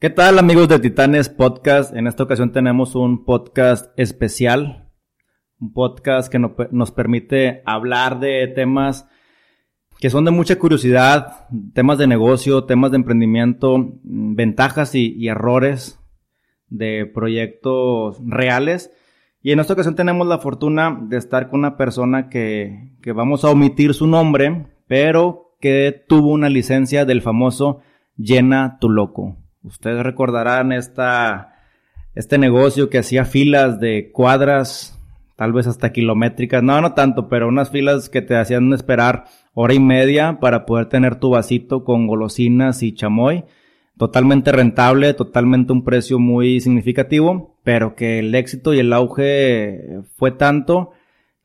¿Qué tal amigos de Titanes Podcast? En esta ocasión tenemos un podcast especial, un podcast que nos permite hablar de temas que son de mucha curiosidad, temas de negocio, temas de emprendimiento, ventajas y, errores de proyectos reales. Y en esta ocasión tenemos la fortuna de estar con una persona que, que vamos a omitir su nombre, pero que tuvo una licencia del famoso Llena tu Loco. Ustedes recordarán esta, este negocio que hacía filas de cuadras, tal vez hasta kilométricas, no, no tanto, pero unas filas que te hacían esperar hora y media para poder tener tu vasito con golosinas y chamoy. Totalmente rentable, totalmente un precio muy significativo, pero que el éxito y el auge fue tanto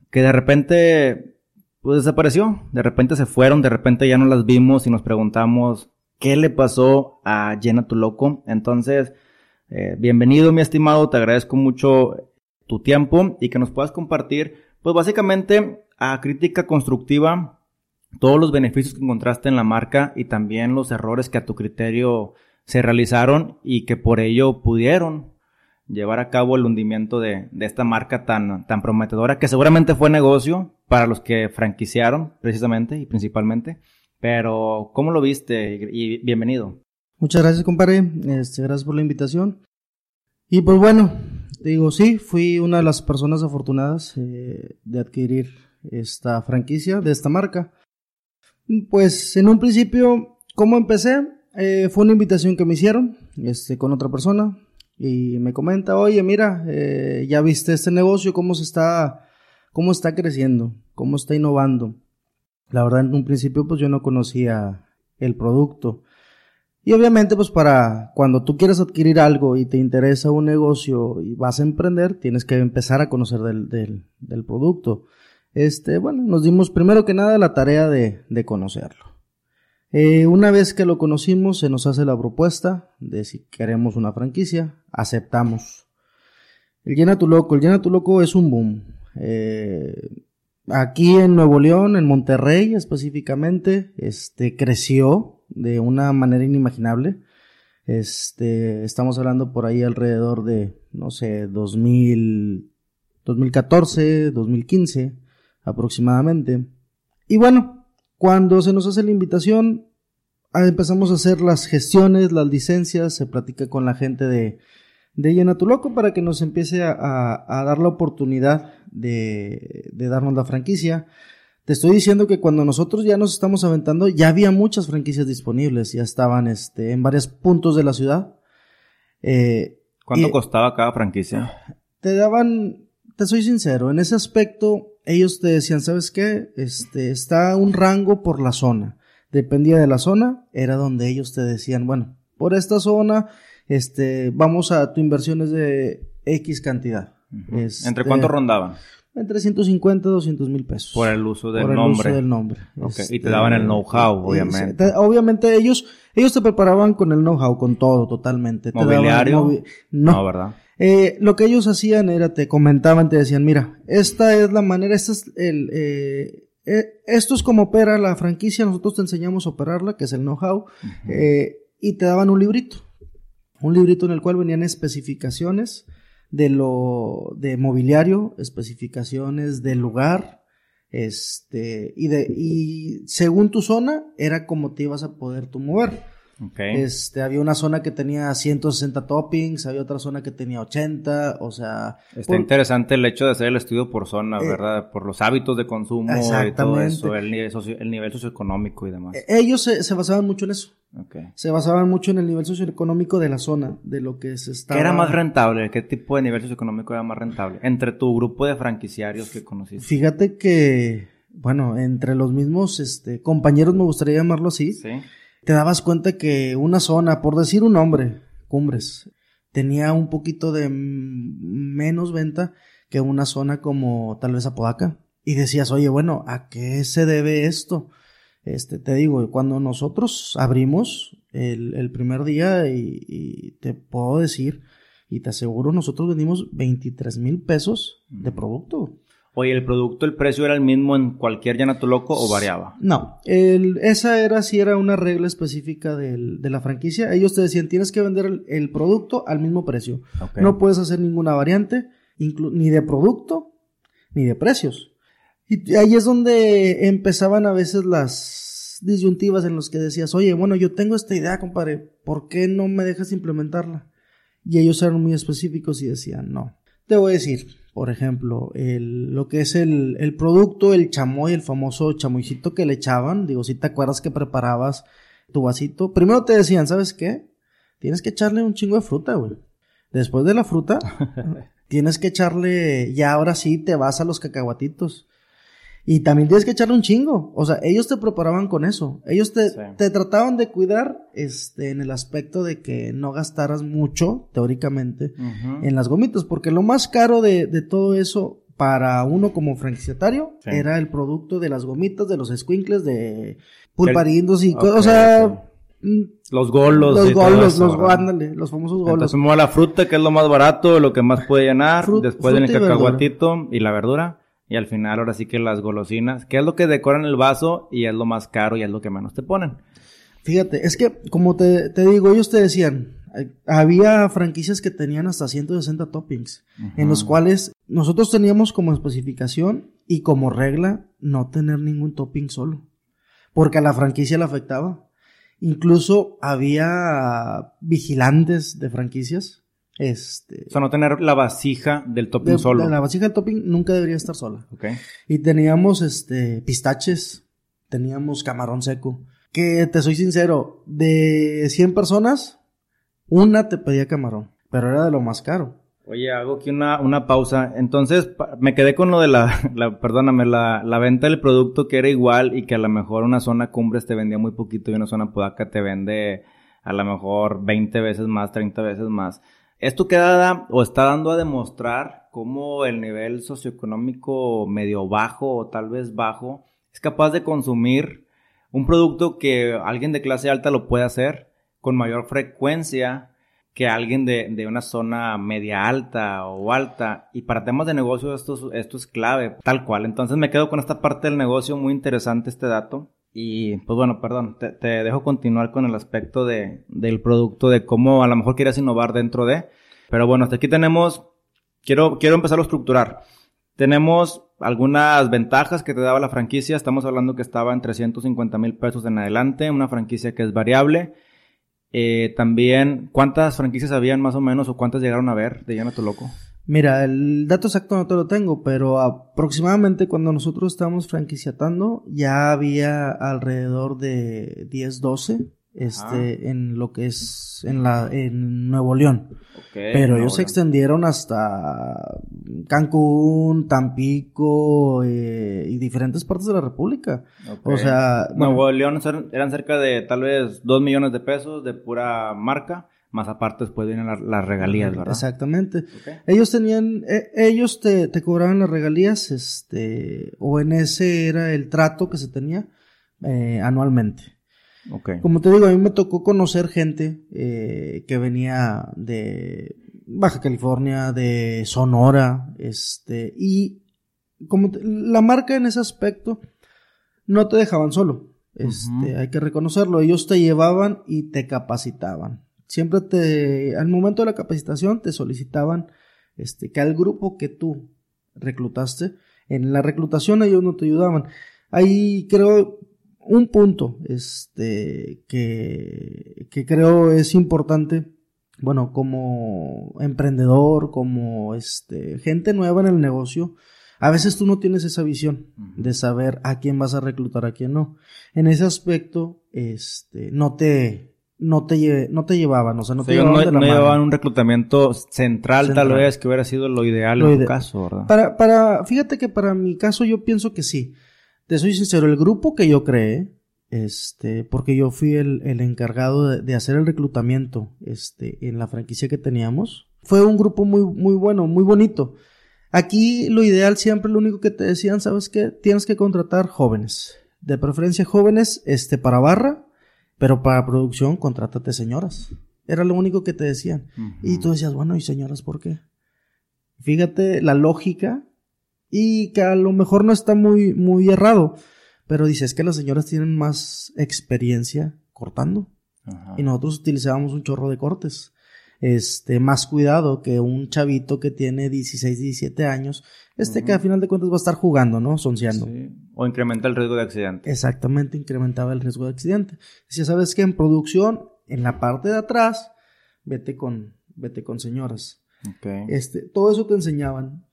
que de repente pues desapareció, de repente se fueron, de repente ya no las vimos y nos preguntamos qué le pasó a Llena tu Loco. Entonces, eh, bienvenido mi estimado, te agradezco mucho tu tiempo y que nos puedas compartir, pues básicamente a crítica constructiva, todos los beneficios que encontraste en la marca y también los errores que a tu criterio se realizaron y que por ello pudieron llevar a cabo el hundimiento de, de, esta marca tan, tan prometedora, que seguramente fue negocio para los que franquiciaron precisamente y principalmente. Pero, ¿cómo lo viste? Y bienvenido. Muchas gracias, compadre. Este, gracias por la invitación. Y pues bueno, digo, sí, fui una de las personas afortunadas eh, de adquirir esta franquicia de esta marca. Pues en un principio, ¿cómo empecé? Eh, fue una invitación que me hicieron este, con otra persona y me comenta, oye, mira, eh, ya viste este negocio, cómo se está, cómo está creciendo, cómo está innovando. La verdad, en un principio, pues yo no conocía el producto. Y obviamente, pues para cuando tú quieres adquirir algo y te interesa un negocio y vas a emprender, tienes que empezar a conocer del, del, producto. Este, bueno, nos dimos primero que nada la tarea de, de conocerlo. Eh, una vez que lo conocimos, se nos hace la propuesta de si queremos una franquicia, aceptamos. El Llena tu Loco, el Llena tu Loco es un boom. Eh, Aquí en Nuevo León, en Monterrey específicamente, este creció de una manera inimaginable. Este, estamos hablando por ahí alrededor de, no sé, 2000, 2014, 2015 aproximadamente. Y bueno, cuando se nos hace la invitación, ah, empezamos a hacer las gestiones, las licencias, se platica con la gente de, de Llena tu Loco para que nos empiece a, dar la oportunidad de, darnos la franquicia. Te estoy diciendo que cuando nosotros ya nos estamos aventando, ya había muchas franquicias disponibles, ya estaban este, en varios puntos de la ciudad. Eh, ¿Cuánto costaba cada franquicia? Te daban, te soy sincero, en ese aspecto ellos te decían, ¿sabes qué? Este, está un rango por la zona. Dependía de la zona, era donde ellos te decían, bueno, por esta zona este, vamos a tu inversión es de X cantidad. Este, ¿Entre cuánto rondaban? Entre 150 y 200 mil pesos. Por el uso del Por el Uso del nombre. y te daban el este, know-how, obviamente. obviamente ellos, ellos te preparaban con el know-how, con todo, totalmente. ¿Mobiliario? no. ¿verdad? Eh, lo que ellos hacían era, te comentaban, te decían, mira, esta es la manera, esta es el, eh, eh, esto es como opera la franquicia, nosotros te enseñamos a operarla, que es el know-how, y te daban un librito un librito en el cual venían especificaciones de lo de mobiliario, especificaciones del lugar, este, y de, y según tu zona, era como te ibas a poder tú mover. Este, había una zona que tenía 160 toppings, había otra zona que tenía 80, o sea... Está interesante el hecho de hacer el estudio por zona, eh, ¿verdad? Por los hábitos de consumo y todo eso, el nivel, el nivel socioeconómico y demás. Eh, ellos se, basaban mucho en eso. Se basaban mucho en el nivel socioeconómico de la zona, de lo que se estaba... ¿Qué era más rentable? ¿Qué tipo de nivel socioeconómico era más rentable? Entre tu grupo de franquiciarios que conociste. Fíjate que, bueno, entre los mismos este, compañeros, me gustaría llamarlo así. Sí te dabas cuenta que una zona, por decir un nombre, Cumbres, tenía un poquito de menos venta que una zona como tal vez Apodaca. Y decías, oye, bueno, ¿a qué se debe esto? Este, te digo, cuando nosotros abrimos el, primer día y, te puedo decir y te aseguro, nosotros vendimos 23 mil pesos de producto. Oye, ¿el producto, el precio era el mismo en cualquier Llanato Loco o variaba? No, el, esa era sí era una regla específica del, de la franquicia. Ellos te decían, tienes que vender el, el producto al mismo precio. No puedes hacer ninguna variante, ni de producto, ni de precios. Y ahí es donde empezaban a veces las disyuntivas en los que decías, oye, bueno, yo tengo esta idea, compadre, ¿por qué no me dejas implementarla? Y ellos eran muy específicos y decían, no. Te voy a decir, por ejemplo, el, lo que es el, el producto, el chamoy, el famoso chamoycito que le echaban, digo, si te acuerdas que preparabas tu vasito, primero te decían, ¿sabes qué? Tienes que echarle un chingo de fruta, güey. Después de la fruta, tienes que echarle, ya ahora sí te vas a los cacahuatitos. Y también tienes que echarle un chingo. O sea, ellos te preparaban con eso. Ellos te, Sí. te trataban de cuidar, este, en el aspecto de que no gastaras mucho, teóricamente, en las gomitas. Porque lo más caro de, de todo eso para uno como franquiciatario Sí. era el producto de las gomitas, de los squinkles, de pulparindos y cosas. O sea, mm, Los golos. los golos, eso, los, ándale, los famosos golos. Entonces la fruta, que es lo más barato, lo que más puede llenar. Después viene el y cacahuatito y la verdura. Y al final, ahora sí que las golosinas, que es lo que decoran el vaso y es lo más caro y es lo que menos te ponen. Fíjate, es que, como te, te digo, ellos te decían, eh, había franquicias que tenían hasta 160 toppings, en los cuales nosotros teníamos como especificación y como regla no tener ningún topping solo, porque a la franquicia le afectaba. Incluso había vigilantes de franquicias, este, O sea, no tener la vasija del topping de- solo. la vasija del topping nunca debería estar sola. Ok. Y teníamos este pistaches, teníamos camarón seco. Que te soy sincero, de 100 personas, una te pedía camarón, pero era de lo más caro. Oye, hago aquí una, una pausa. Entonces, pa- me quedé con lo de la, la perdóname, la, la venta del producto que era igual y que a lo mejor una zona cumbres te vendía muy poquito y una zona podaca te vende a lo mejor 20 veces más, 30 veces más. Esto queda o está dando a demostrar cómo el nivel socioeconómico medio bajo o tal vez bajo es capaz de consumir un producto que alguien de clase alta lo puede hacer con mayor frecuencia que alguien de, de una zona media alta o alta. Y para temas de negocio esto, es- esto es clave, tal cual. Entonces me quedo con esta parte del negocio, muy interesante este dato. Y pues bueno, perdón, te, dejo continuar con el aspecto de, del producto, de cómo a lo mejor quieres innovar dentro de. Pero bueno, hasta aquí tenemos, quiero, quiero empezar a estructurar. Tenemos algunas ventajas que te daba la franquicia. Estamos hablando que estaba en 350 mil pesos en adelante, una franquicia que es variable. Eh, también, ¿cuántas franquicias habían más o menos o cuántas llegaron a ver de Llana Tu Loco? Mira, el dato exacto no te lo tengo, pero aproximadamente cuando nosotros estábamos franquiciatando, ya había alrededor de 10, 12 este, en lo que es en la en Nuevo León. Pero ellos se extendieron hasta Cancún, Tampico eh, y diferentes partes de la República. O sea, Nuevo bueno, León eran eran cerca de tal vez 2 millones de pesos de pura marca, más aparte después vienen las, las regalías, ¿verdad? exactamente. Ellos tenían, eh, ellos te, te cobraban las regalías, este, o en ese era el trato que se tenía eh, anualmente. Ok. Como te digo, a mí me tocó conocer gente eh, que venía de Baja California, de Sonora, este, y como te- la marca en ese aspecto no te dejaban solo. Este, hay que reconocerlo. Ellos te llevaban y te capacitaban. Siempre te, al momento de la capacitación, te solicitaban, este, que al grupo que tú reclutaste, en la reclutación ellos no te ayudaban. Ahí creo un punto, este, que, que creo es importante, bueno, como emprendedor, como este, gente nueva en el negocio, a veces tú no tienes esa visión de saber a quién vas a reclutar, a quién no. En ese aspecto, este, no te, no te, lle- no te llevaban, o sea, no O te sea, llevaban no, de la no llevaban un reclutamiento central, tal Central. vez, que hubiera sido lo ideal Lo en tu caso, ¿verdad? Para, para, fíjate que para mi caso yo pienso que sí. Te soy sincero, el grupo que yo creé, este, porque yo fui el, el encargado de, de hacer el reclutamiento, este, en la franquicia que teníamos, fue un grupo muy, muy bueno, muy bonito. Aquí lo ideal siempre, lo único que te decían, ¿sabes qué? Tienes que contratar jóvenes. De preferencia jóvenes, este, para barra, pero para producción, contrátate señoras. Era lo único que te decían. Y tú decías, bueno, ¿y señoras por qué? Fíjate la lógica Y que a lo mejor no está muy, muy errado. Pero dice, es que las señoras tienen más experiencia cortando. Y nosotros utilizábamos un chorro de cortes. Este, más cuidado que un chavito que tiene 16, 17 años, este que a final de cuentas va a estar jugando, ¿no? Sonciando. O incrementa el riesgo de accidente. Exactamente, incrementaba el riesgo de accidente. Si sabes que en producción, en la parte de atrás, vete con, vete con señoras. Este, todo eso te enseñaban.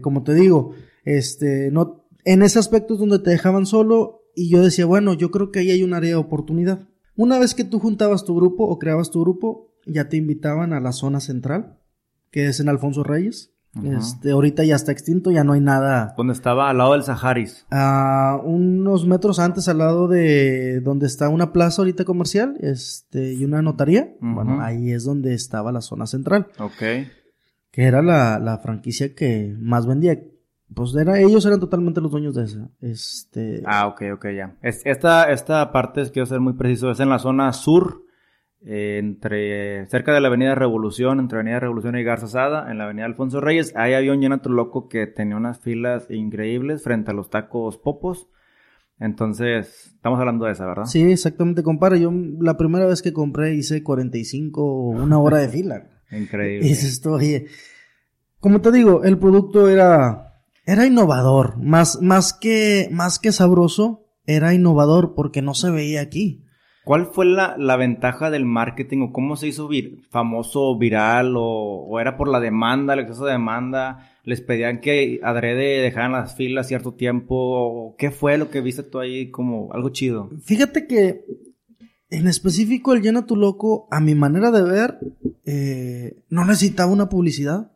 como te digo, este, no, en ese aspecto es donde te dejaban solo y yo decía, bueno, yo creo que ahí hay un área de oportunidad. Una vez que tú juntabas tu grupo o creabas tu grupo, ya te invitaban a la zona central, que es en Alfonso Reyes. Este, ahorita ya está extinto, ya no hay nada. ¿Dónde estaba? Al lado del Saharis. A unos metros antes, al lado de donde está una plaza ahorita comercial, este, y una notaría. Bueno, ahí es donde estaba la zona central. Ok. Que era la, la franquicia que más vendía. Pues era, ellos eran totalmente los dueños de esa. Este. Ah, ok, ok, ya. esta, esta parte, quiero ser muy preciso, es en la zona sur entre cerca de la Avenida Revolución, entre Avenida Revolución y Garza Sada, en la Avenida Alfonso Reyes, ahí había un llenato loco que tenía unas filas increíbles frente a los tacos popos. Entonces, estamos hablando de esa, ¿verdad? Sí, exactamente, compara. Yo la primera vez que compré hice 45, una hora de fila. Increíble. Y esto, oye, como te digo, el producto era, era innovador, más, más que, más que sabroso, era innovador porque no se veía aquí. ¿Cuál fue la, la, ventaja del marketing o cómo se hizo vir, famoso, viral o, era por la demanda, el exceso de demanda? ¿Les pedían que adrede dejaran las filas cierto tiempo? ¿Qué fue lo que viste tú ahí como algo chido? Fíjate que en específico el Llena tu Loco, a mi manera de ver, eh, no necesitaba una publicidad.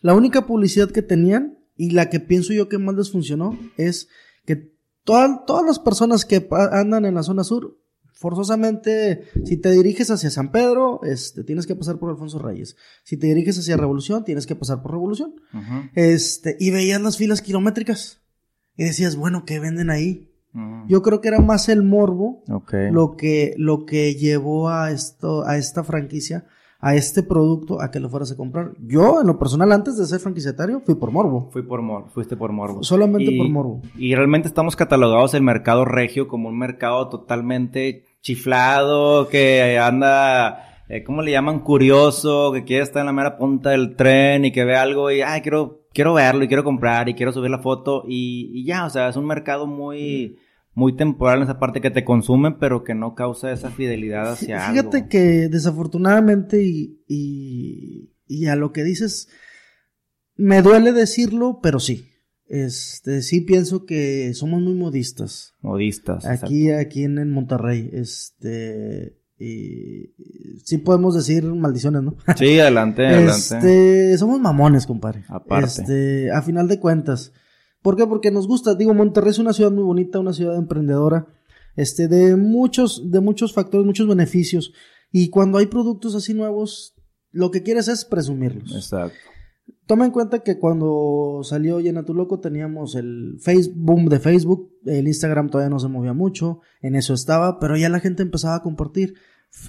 La única publicidad que tenían y la que pienso yo que más les funcionó es que todas las personas que andan en la zona sur forzosamente, si te diriges hacia San Pedro, este, tienes que pasar por Alfonso Reyes. Si te diriges hacia Revolución, tienes que pasar por Revolución. Este, y veías las filas kilométricas. Y decías, bueno, ¿qué venden ahí? Yo creo que era más el morbo lo que, lo que llevó a esto, a esta franquicia a este producto a que lo fueras a comprar. Yo, en lo personal, antes de ser franquiciatario, fui por morbo. Fui por morbo, fuiste por morbo. Solamente por morbo. Y realmente estamos catalogados el mercado regio como un mercado totalmente chiflado, que anda, eh, ¿cómo le llaman? Curioso, que quiere estar en la mera punta del tren y que ve algo y, ay, quiero, quiero verlo y quiero comprar y quiero subir la foto y, y ya, o sea, es un mercado muy muy temporal en esa parte que te consumen, pero que no causa esa fidelidad hacia algo. Fíjate que desafortunadamente y, y, y, a lo que dices, me duele decirlo, pero sí. Este, sí pienso que somos muy modistas. Modistas. Aquí, aquí en, Monterrey, este, y, sí podemos decir maldiciones, ¿no? Sí, adelante, adelante. Este, somos mamones, compadre. Aparte. Este, a final de cuentas. ¿Por qué? Porque nos gusta. Digo, Monterrey es una ciudad muy bonita, una ciudad emprendedora, este, de muchos, de muchos factores, muchos beneficios. Y cuando hay productos así nuevos, lo que quieres es presumirlos. Exacto. Toma en cuenta que cuando salió Llena tu Loco teníamos el Facebook, boom de Facebook, el Instagram todavía no se movía mucho, en eso estaba, pero ya la gente empezaba a compartir.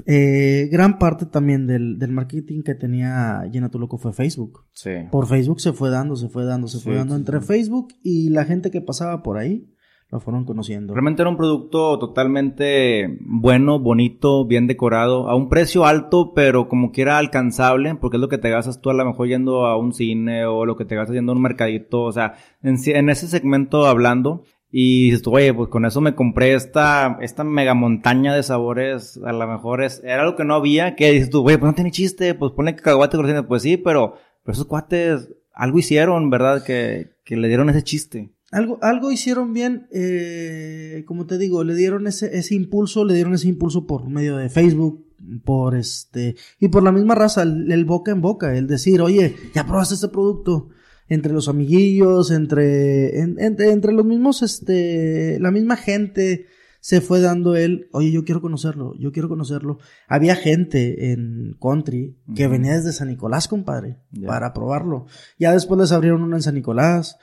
Eh, gran parte también del, del, marketing que tenía Llena tu Loco fue Facebook. Sí. Por Facebook se fue dando, se fue dando, se fue dando entre Facebook y la gente que pasaba por ahí lo fueron conociendo. Realmente era un producto totalmente bueno, bonito, bien decorado, a un precio alto, pero como quiera alcanzable, porque es lo que te gastas tú a lo mejor yendo a un cine o lo que te gastas yendo a un mercadito, o sea, en, en ese segmento hablando, y dices tú, oye, pues con eso me compré esta, esta mega montaña de sabores. A lo mejor es, era algo que no había. Que dices tú, oye, pues no tiene chiste. Pues ponle cacahuate con Pues sí, pero, pero esos cuates algo hicieron, ¿verdad? Que, que le dieron ese chiste. Algo, algo hicieron bien, eh, como te digo, le dieron ese, ese impulso, le dieron ese impulso por medio de Facebook, por este, y por la misma raza, el, el boca en boca, el decir, oye, ya probaste este producto, entre los amiguillos, entre, entre los mismos, este, la misma gente se fue dando él, oye, yo quiero conocerlo, yo quiero conocerlo. Había gente en country que venía desde San Nicolás, compadre, para probarlo. Ya después les abrieron uno en San Nicolás.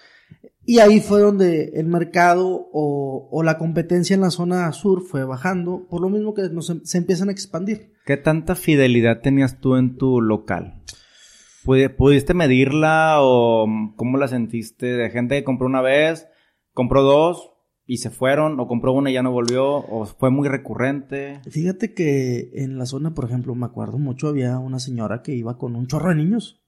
Y ahí fue donde el mercado o, o, la competencia en la zona sur fue bajando, por lo mismo que se empiezan a expandir. ¿Qué tanta fidelidad tenías tú en tu local? ¿Pudiste medirla o cómo la sentiste? ¿De gente que compró una vez, compró dos y se fueron? ¿O compró una y ya no volvió? ¿O fue muy recurrente? Fíjate que en la zona, por ejemplo, me acuerdo mucho, había una señora que iba con un chorro de niños.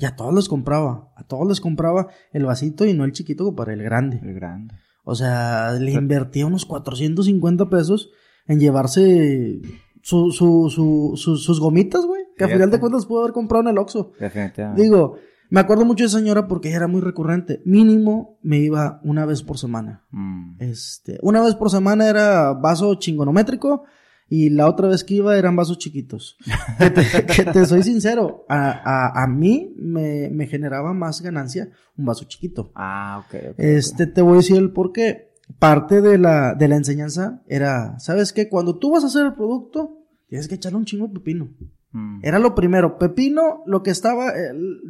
Y a todos les compraba, a todos les compraba el vasito y no el chiquito para el grande. El grande. O sea, le invertía unos 450 pesos en llevarse su, su, su, sus gomitas, güey. Que a final de cuentas pudo haber comprado en el Oxxo. Definitivamente. Digo, me acuerdo mucho de esa señora porque ella era muy recurrente. Mínimo me iba una vez por semana. Mm. Este, una vez por semana era vaso chingonométrico y la otra vez que iba eran vasos chiquitos. que, te, soy sincero, a, a, a mí me, me, generaba más ganancia un vaso chiquito. Ah, ok. okay este, te voy a decir el por qué. Parte de la, de la enseñanza era, ¿sabes qué? Cuando tú vas a hacer el producto, tienes que echarle un chingo de pepino. Mm. Era lo primero. Pepino, lo que estaba,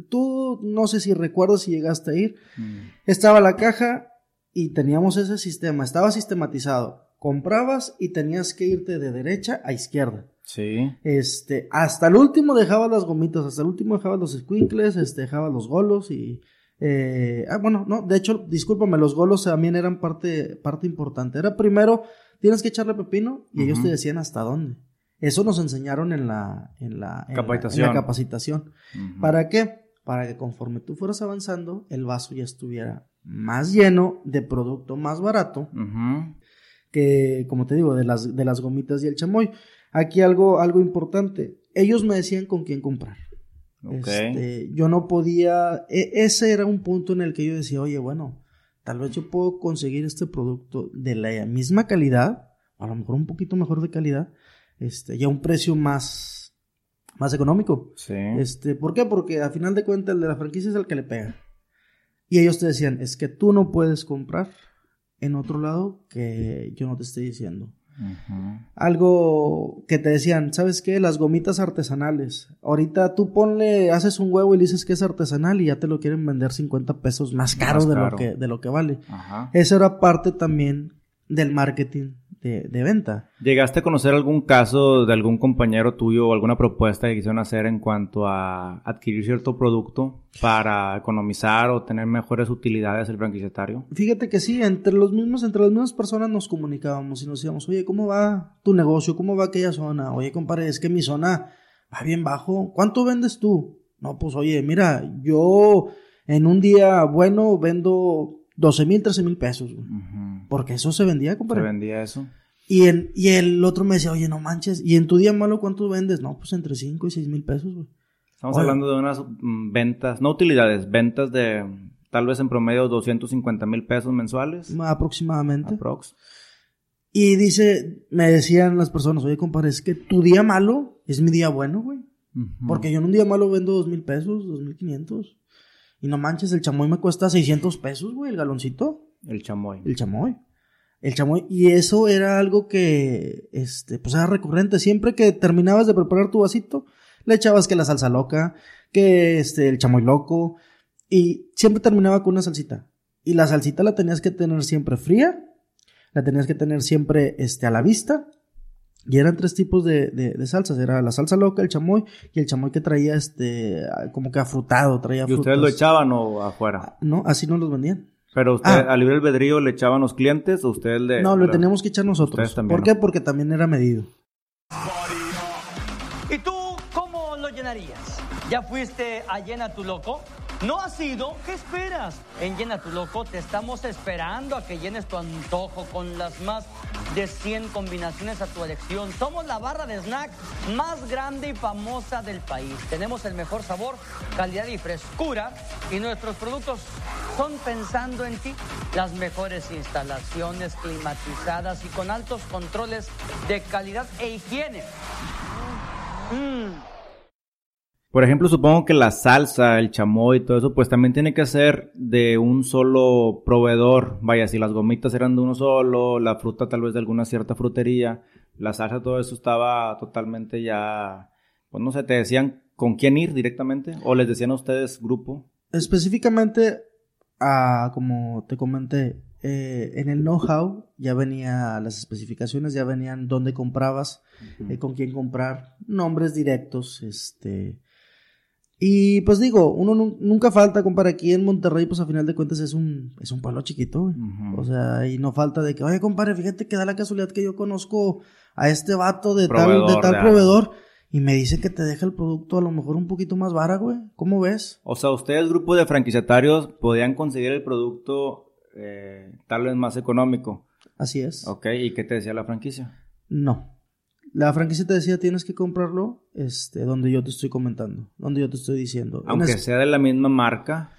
tú no sé si recuerdas si llegaste a ir, Mm. estaba la caja y teníamos ese sistema, estaba sistematizado comprabas y tenías que irte de derecha a izquierda. Sí. Este, hasta el último dejabas las gomitas, hasta el último dejabas los squinkles, este, dejabas los golos y, eh, ah, bueno, no, de hecho, discúlpame, los golos también eran parte, parte importante. Era primero, tienes que echarle pepino y ellos te decían hasta dónde. Eso nos enseñaron en la, en la, en la- Capacitación. en la capacitación. Ujú. ¿Para qué? Para que conforme tú fueras avanzando, el vaso ya estuviera más lleno de producto más barato. Que, como te digo, de las, de las gomitas y el chamoy. Aquí algo, algo importante. Ellos me decían con quién comprar. Ok. Este, yo no podía, e- ese era un punto en el que yo decía, oye, bueno, tal vez yo puedo conseguir este producto de la misma calidad, a lo mejor un poquito mejor de calidad, este, y a un precio más, más económico. Sí. Este, ¿por qué? Porque a final de cuentas el de la franquicia es el que le pega. Y ellos te decían, es que tú no puedes comprar en otro lado que yo no te esté diciendo. Algo que te decían, ¿sabes qué? Las gomitas artesanales. Ahorita tú ponle, haces un huevo y le dices que es artesanal y ya te lo quieren vender 50 pesos más caro, Más de. Lo que, de lo que vale. Ajá. Eso era parte también del marketing de, de venta. ¿Llegaste a conocer algún caso de algún compañero tuyo o alguna propuesta que quisieron hacer en cuanto a adquirir cierto producto para economizar o tener mejores utilidades el franquiciatario? Fíjate que sí, entre los mismos, entre las mismas personas nos comunicábamos y nos decíamos, oye, ¿cómo va tu negocio? ¿Cómo va aquella zona? Oye, compadre, es que mi zona va bien bajo. ¿Cuánto vendes tú? No, pues oye, mira, yo en un día bueno vendo 12 mil, 13 mil pesos. güey. Porque eso se vendía, ¿Se compadre. vendía eso? Y, en, y el otro me decía, oye, no manches, ¿y en tu día malo cuánto vendes? No, pues entre 5 y 6 mil pesos, güey. Estamos Oye. hablando de unas mm, ventas, no utilidades, ventas de tal vez en promedio 250 mil pesos mensuales. Aproximadamente. Aprox. Y dice, me decían las personas, oye, compadre, es que tu día malo es mi día bueno, güey. Porque yo en un día malo vendo dos mil pesos, dos mil quinientos. Y no manches, el chamoy me cuesta 600 pesos, güey, el galoncito. El chamoy. El chamoy. El chamoy. Y eso era algo que, este, pues era recurrente. Siempre que terminabas de preparar tu vasito, le echabas que la salsa loca, que este, el chamoy loco. Y siempre terminaba con una salsita. Y la salsita la tenías que tener siempre fría. La tenías que tener siempre, este, a la vista. Y eran tres tipos de, de, de salsas. Era la salsa loca, el chamoy y el chamoy que traía, este, como que afrutado, traía ¿Y ustedes lo echaban o afuera? No, así no los vendían. Pero usted, Ah. a libre albedrío le echaban los clientes o ustedes le... No, lo le- teníamos que echar nosotros. Ustedes también, ¿Por ¿no? qué? Porque también era medido. ¿Y tú cómo lo llenarías? ¿Ya fuiste a Llena tu Loco? ¿No has ido? ¿Qué esperas? En Llena tu Loco te estamos esperando a que llenes tu antojo con las más de 100 combinaciones a tu elección. Somos la barra de snack más grande y famosa del país. Tenemos el mejor sabor, calidad y frescura y nuestros productos son pensando en ti. Las mejores instalaciones climatizadas y con altos controles de calidad e higiene. Mm. Por ejemplo, supongo que la salsa, el chamoy y todo eso, pues también tiene que ser de un solo proveedor. Vaya, si las gomitas eran de uno solo, la fruta tal vez de alguna cierta frutería, la salsa, todo eso estaba totalmente ya, pues no sé, te decían con quién ir directamente o les decían a ustedes grupo. Específicamente, ah, como te comenté, eh, en el know-how ya venía las especificaciones, ya venían dónde comprabas, eh, con quién comprar, nombres directos, este... Y pues digo, uno nu- nunca falta, compadre, aquí en Monterrey, pues a final de cuentas es un, es un pueblo chiquito, güey. O sea, y no falta de que, oye, compadre, fíjate que da la casualidad que yo conozco a este vato de tal, de tal de algo. proveedor y me dice que te deja el producto a lo mejor un poquito más vara, güey. ¿Cómo ves? O sea, ustedes, grupo de franquiciatarios, podían conseguir el producto eh, tal vez más económico. Así es. Ok, ¿y qué te decía la franquicia? No. La franquicia te decía, tienes que comprarlo este, donde yo te estoy comentando, donde yo te estoy diciendo. En Aunque sea de la misma marca.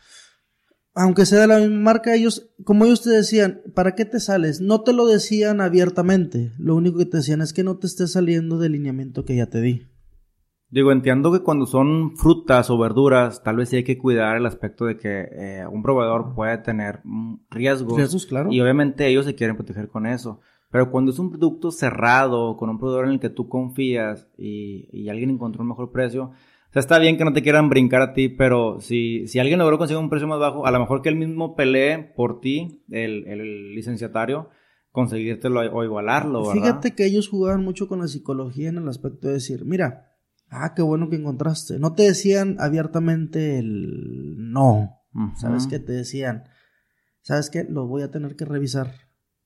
aunque sea de la misma marca, ellos, como ellos te decían, ¿para qué te sales? No te lo decían abiertamente. Lo único que te decían es que no te estés saliendo del lineamiento que ya te di. Digo, entiendo que cuando son frutas o verduras, tal vez sí hay que cuidar el aspecto de que eh, un proveedor puede tener mm, riesgos. Riesgos, claro. Y obviamente ellos se quieren proteger con eso. Pero cuando es un producto cerrado, con un proveedor en el que tú confías y, y alguien encontró un mejor precio, o sea, está bien que no te quieran brincar a ti, pero si, si alguien logró conseguir un precio más bajo, a lo mejor que él mismo pelee por ti, el, el licenciatario, conseguírtelo o igualarlo, ¿verdad? Fíjate que ellos jugaban mucho con la psicología en el aspecto de decir, mira, ah, qué bueno que encontraste. No te decían abiertamente el no. ¿Sabes qué? Te decían, ¿sabes qué? Lo voy a tener que revisar.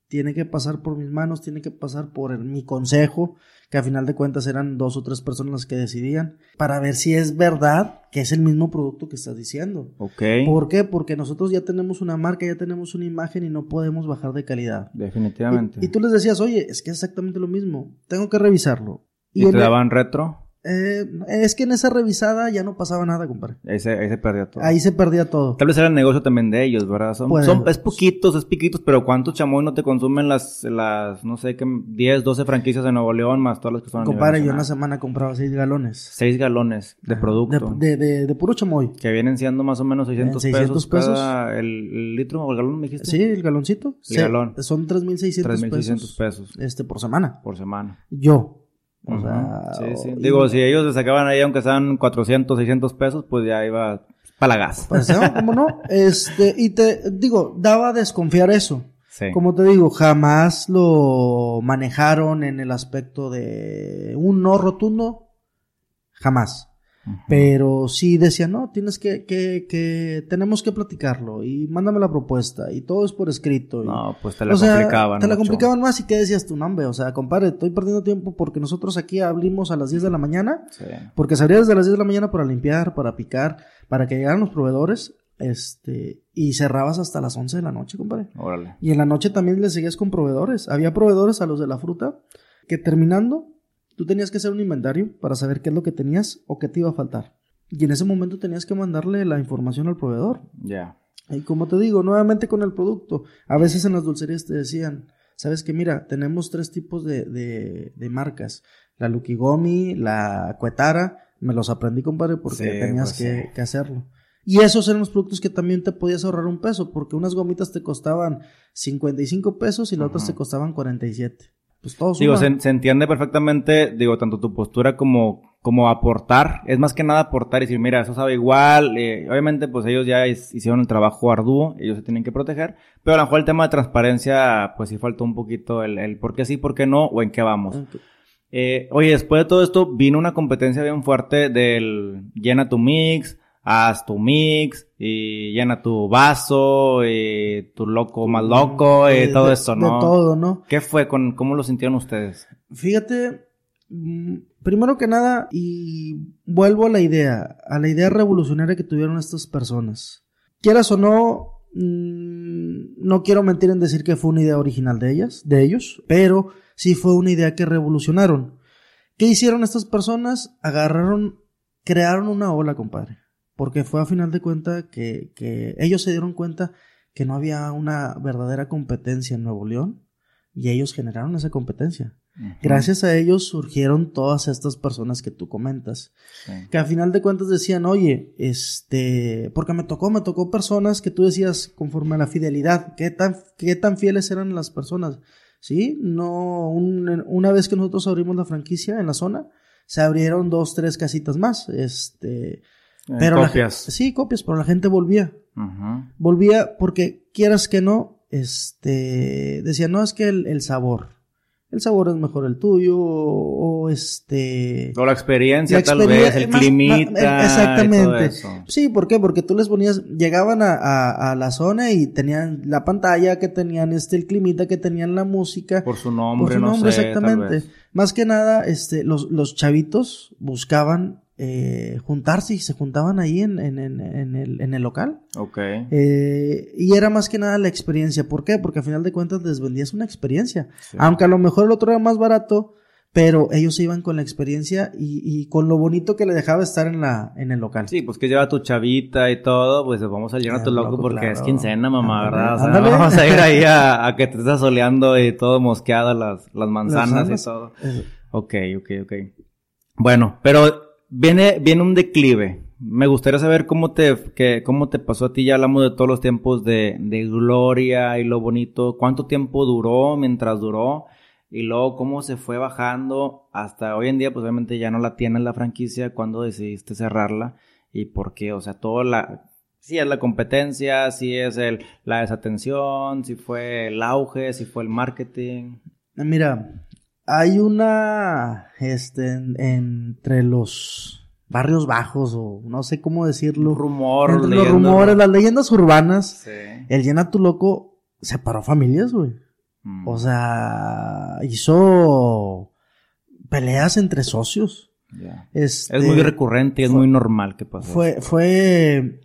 Tiene que pasar por mis manos, tiene que pasar por el- mi consejo, que a final de cuentas eran dos o tres personas las que decidían, para ver si es verdad que es el mismo producto que estás diciendo. Ok. ¿Por qué? Porque nosotros ya tenemos una marca, ya tenemos una imagen y no podemos bajar de calidad. Definitivamente. Y, y tú les decías, oye, es que es exactamente lo mismo, tengo que revisarlo. ¿Y, en te el- daban retro? Eh, es que en esa revisada ya no pasaba nada, compadre. Ahí se, ahí se perdía todo. Ahí se perdía todo. Tal vez era el negocio también de ellos, ¿verdad? Son, Pues- son- es poquitos, es piquitos, pero ¿cuántos chamoy no te consumen las, las, no sé, qué, 10, 12 franquicias de Nuevo León más todas las que son Compadre, yo en la semana compraba seis galones. 6 galones de producto. De, de, de- de puro chamoy. Que vienen siendo más o menos 600, 600 pesos, pesos. cada el, el litro o el galón, me dijiste. Sí, el galoncito. El Sí, galón. Son 3.600 3.600 pesos. pesos Este, por semana. por semana. Yo. O sea... sí, sí. y- Digo, si ellos le sacaban ahí, aunque sean 400, 600 pesos, pues ya iba para la gas. Pues, ¿no? ¿Cómo no? Este, y te digo, daba a desconfiar eso. Sí. Como te digo, jamás lo manejaron en el aspecto de un no rotundo. Jamás. Pero sí decían, no, tienes que, que, que, tenemos que platicarlo y mándame la propuesta y todo es por escrito. y- No, pues te la o sea, complicaban. Te la mucho. complicaban más y qué decías tu nombre. O sea, compadre, estoy perdiendo tiempo porque nosotros aquí abrimos a las 10 de la mañana. Sí. Porque salía desde las 10 de la mañana para limpiar, para picar, para que llegaran los proveedores. Este, y cerrabas hasta las 11 de la noche, compadre. Órale. Y en la noche también le seguías con proveedores. Había proveedores a los de la fruta que terminando, tú tenías que hacer un inventario para saber qué es lo que tenías o qué te iba a faltar. Y en ese momento tenías que mandarle la información al proveedor. Ya. Y como te digo, nuevamente con el producto. A veces en las dulcerías te decían, sabes que mira, tenemos tres tipos de, de, de marcas. La Lucky Gomi, la Cuetara. Me los aprendí, compadre, porque Sí, tenías pues que, sí. que hacerlo. Y esos eran los productos que también te podías ahorrar un peso, porque unas gomitas te costaban 55 pesos y las otras te costaban 47. Pues todo Digo, se, se entiende perfectamente, digo, tanto tu postura como, como aportar. Es más que nada aportar y decir, mira, eso sabe igual. eh, obviamente, pues ellos ya es- hicieron el trabajo arduo, ellos se tienen que proteger. Pero a lo mejor el tema de transparencia, pues sí faltó un poquito el, el por qué sí, por qué no, o en qué vamos. Eh, oye, después de todo esto, vino una competencia bien fuerte del llena tu mix, haz tu mix, y llena tu vaso, y tu loco más loco, y De- todo de- eso, De ¿no? todo, ¿no? ¿Qué fue? con ¿Cómo lo sintieron ustedes? Fíjate, mm, primero que nada, y vuelvo a la idea, a la idea revolucionaria que tuvieron estas personas. Quieras o no, mm, no quiero mentir en decir que fue una idea original de ellas, de ellos, pero sí fue una idea que revolucionaron. ¿Qué hicieron estas personas? Agarraron, crearon una ola, compadre. Porque fue a final de cuentas que, que ellos se dieron cuenta que no había una verdadera competencia en Nuevo León y ellos generaron esa competencia. Gracias a ellos surgieron todas estas personas que tú comentas. Sí. Que a final de cuentas decían, oye, este, porque me tocó, me tocó personas que tú decías conforme a la fidelidad, qué tan, qué tan fieles eran las personas. Sí, no, un- una vez que nosotros abrimos la franquicia en la zona, se abrieron dos, tres casitas más, este, pero la copias. sí, copias, pero la gente volvía, volvía porque quieras que no, este, decía, no es que el, el sabor, el sabor es mejor el tuyo, o, este... O la experiencia, tal vez, el climita. exactamente. Sí, ¿por qué? Porque tú les ponías, llegaban a, a, la zona y tenían la pantalla que tenían, este, el climita que tenían la música. Por su nombre, por su nombre, exactamente. Más que nada, este, los, los chavitos buscaban eh, juntarse y se juntaban ahí en, en, en, el, en el local. Ok. Eh, y era más que nada la experiencia. ¿Por qué? Porque al final de cuentas les vendías una experiencia. Aunque a lo mejor el otro era más barato, pero ellos se iban con la experiencia y, y, con lo bonito que le dejaba estar en la en el local. Sí, pues que lleva tu chavita y todo, pues vamos a llenar a tu loco, porque es quincena, mamá, ¿verdad? O sea, vamos a ir ahí a, a, que te estés soleando y todo mosqueado las, las manzanas y todo. Ok, ok, ok. Bueno, pero viene, viene un declive. Me gustaría saber cómo te, que, cómo te pasó a ti. Ya hablamos de todos los tiempos de, de gloria y lo bonito. ¿Cuánto tiempo duró mientras duró? Y luego cómo se fue bajando hasta hoy en día, pues obviamente ya no la tienes la franquicia. ¿Cuándo decidiste cerrarla? ¿Y por qué? O sea, todo la, si es la competencia, si es el, la desatención, si fue el auge, si fue el marketing. Mira, hay una, este, entre los barrios bajos o no sé cómo decirlo. Rumor, los rumores, las leyendas urbanas. Sí. El Llena Tu Loco separó familias, güey. Mm. O sea, hizo peleas entre socios. es muy este, recurrente y es muy normal que pase. Fue, fue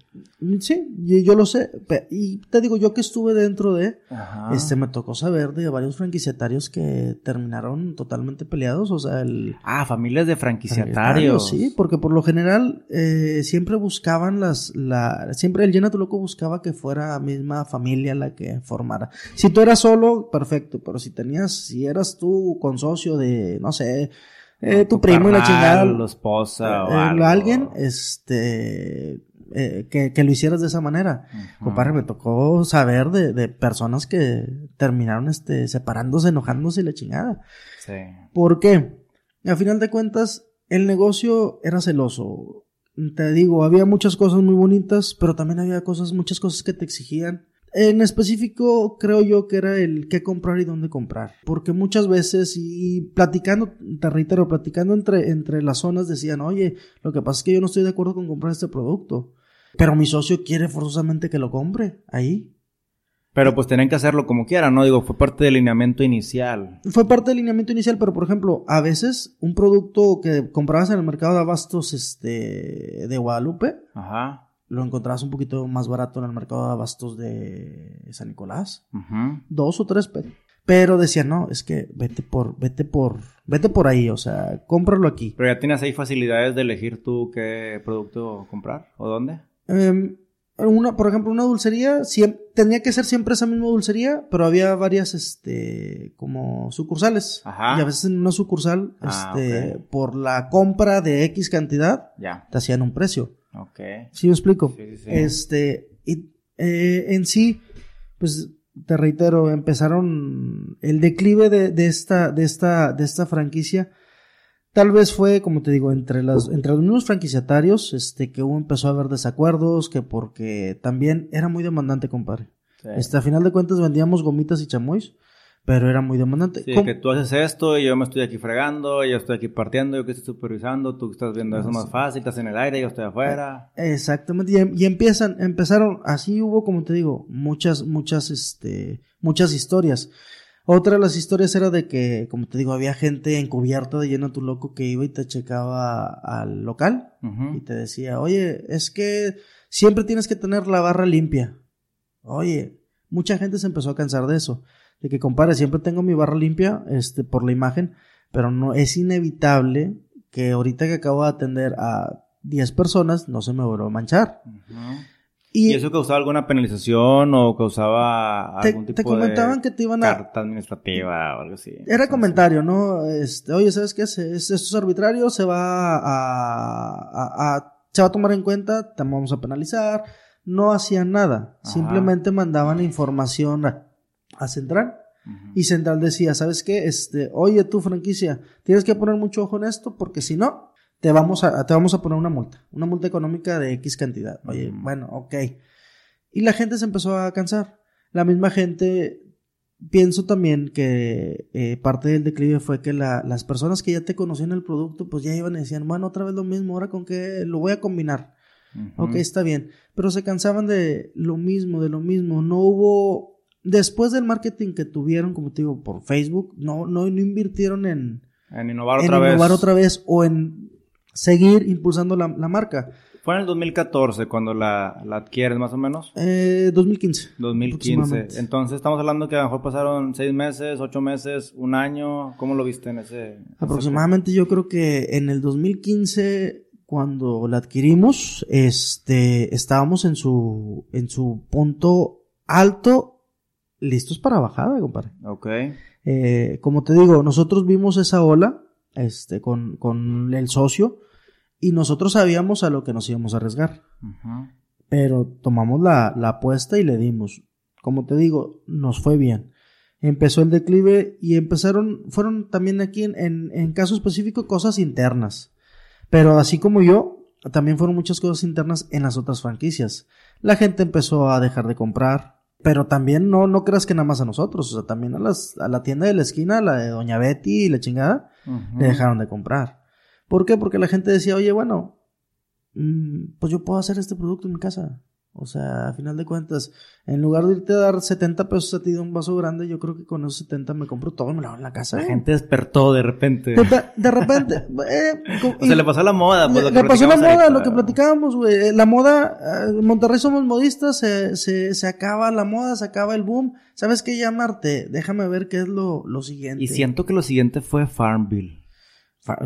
Sí, yo lo sé. Y te digo, yo que estuve dentro de, este, me tocó saber de varios franquiciatarios que terminaron totalmente peleados, o sea, el... Ah, familias de franquiciatarios. Sí, porque por lo general eh, siempre buscaban las, la, siempre el Llena tu Loco buscaba que fuera misma familia la que formara. Si tú eras solo, perfecto, pero si tenías, si eras tú con socio de, no sé, eh, tu, primo y la chingada. La esposa o eh, alguien, este eh, que, lo hicieras de esa manera. Compadre, me tocó saber de, de, personas que terminaron este, separándose, enojándose y la chingada. Sí. ¿Por qué? A final de cuentas, el negocio era celoso. Te digo, había muchas cosas muy bonitas, pero también había cosas, muchas cosas que te exigían. En específico, creo yo que era el qué comprar y dónde comprar. Porque muchas veces, y platicando, te reitero, platicando entre, entre las zonas, decían, oye, lo que pasa es que yo no estoy de acuerdo con comprar este producto. Pero mi socio quiere forzosamente que lo compre ahí. Pero pues tienen que hacerlo como quieran, ¿no? Digo, fue parte del lineamiento inicial. Fue parte del lineamiento inicial, pero por ejemplo, a veces un producto que comprabas en el mercado de abastos este, de Guadalupe, Ajá. lo encontrabas un poquito más barato en el mercado de abastos de San Nicolás. Dos o tres pesos. Pero decía, no, es que vete por, vete por, vete por ahí, o sea, cómpralo aquí. Pero ya tienes ahí facilidades de elegir tú qué producto comprar o dónde. Em, una, por ejemplo, una dulcería, siempre, tenía que ser siempre esa misma dulcería, pero había varias, este, como sucursales. Ajá. Y a veces en una sucursal, ah, este, por la compra de X cantidad, ya. te hacían un precio. Ok. ¿Sí me explico? Este, y eh, en sí, pues, te reitero, empezaron el declive de, de esta, de esta, de esta franquicia Tal vez fue, como te digo, entre las, entre los mismos franquiciatarios, este, que hubo empezó a haber desacuerdos, que porque también era muy demandante, compadre. Este, a final de cuentas vendíamos gomitas y chamois, pero era muy demandante. Sí, que tú haces esto y yo me estoy aquí fregando, yo estoy aquí partiendo, yo que estoy supervisando, tú estás viendo eso más fácil, estás en el aire, yo estoy afuera. Exactamente, y, em, y, empiezan, empezaron, así hubo, como te digo, muchas, muchas, este, muchas historias. Otra de las historias era de que, como te digo, había gente encubierta de lleno tu loco que iba y te checaba al local y te decía, oye, es que siempre tienes que tener la barra limpia. Oye, mucha gente se empezó a cansar de eso. De que, compadre, siempre tengo mi barra limpia, este, por la imagen, pero no, es inevitable que ahorita que acabo de atender a 10 personas, no se me vuelva a manchar. Y, eso causaba alguna penalización o causaba algún tipo te comentaban que te iban a carta administrativa o algo así? Era comentario, ¿no? Este, oye, ¿sabes qué? Esto es arbitrario, se va a, se va a tomar en cuenta, te vamos a penalizar. No hacían nada, simplemente mandaban información a, Central. Y Central decía, ¿sabes qué? Este, oye, tu franquicia, tienes que poner mucho ojo en esto porque si no, te vamos a, te vamos a poner una multa, una multa económica de X cantidad. Oye, bueno, ok. Y la gente se empezó a cansar. La misma gente pienso también que eh, parte del declive fue que la, las personas que ya te conocían el producto, pues ya iban y decían, bueno, otra vez lo mismo, ahora con qué lo voy a combinar. Ujú. Ok, está bien. Pero se cansaban de lo mismo, de lo mismo. No hubo, después del marketing que tuvieron, como te digo, por Facebook, no, no, no invirtieron en, En innovar en otra vez. innovar otra vez o en seguir impulsando la, la marca. Fue en el 2014 cuando la, la adquieres, más o menos. Eh, 2015. 2015. Aproximadamente. Entonces estamos hablando que a lo mejor pasaron seis meses, ocho meses, un año. ¿Cómo lo viste en ese? Aproximadamente yo creo que en el 2015 cuando la adquirimos, este, estábamos en su, en su punto alto, listos para bajada, compadre. Ok. Eh, como te digo, nosotros vimos esa ola, este, con, con el socio, y nosotros sabíamos a lo que nos íbamos a arriesgar. Pero tomamos la, la apuesta y le dimos. Como te digo, nos fue bien. Empezó el declive y empezaron, fueron también aquí en, en, en caso específico cosas internas. Pero así como yo, también fueron muchas cosas internas en las otras franquicias. La gente empezó a dejar de comprar. Pero también no, no creas que nada más a nosotros, o sea, también a, las, a la tienda de la esquina, la de Doña Betty y la chingada, le dejaron de comprar. ¿Por qué? Porque la gente decía, oye, bueno, mm, pues yo puedo hacer este producto en mi casa. O sea, a final de cuentas, en lugar de irte a dar 70 pesos a ti de un vaso grande, yo creo que con esos 70 me compro todo y me lo hago en la casa. La gente despertó de repente. De, de repente, eh, co- O sea, le pasó la moda. Pues, le, pasó la moda, ahorita. lo que platicábamos, güey. Eh, La moda, eh, en Monterrey somos modistas, se, se, se acaba la moda, se acaba el boom. ¿Sabes qué llamarte? Déjame ver qué es lo, lo siguiente. Y siento que lo siguiente fue Farmville.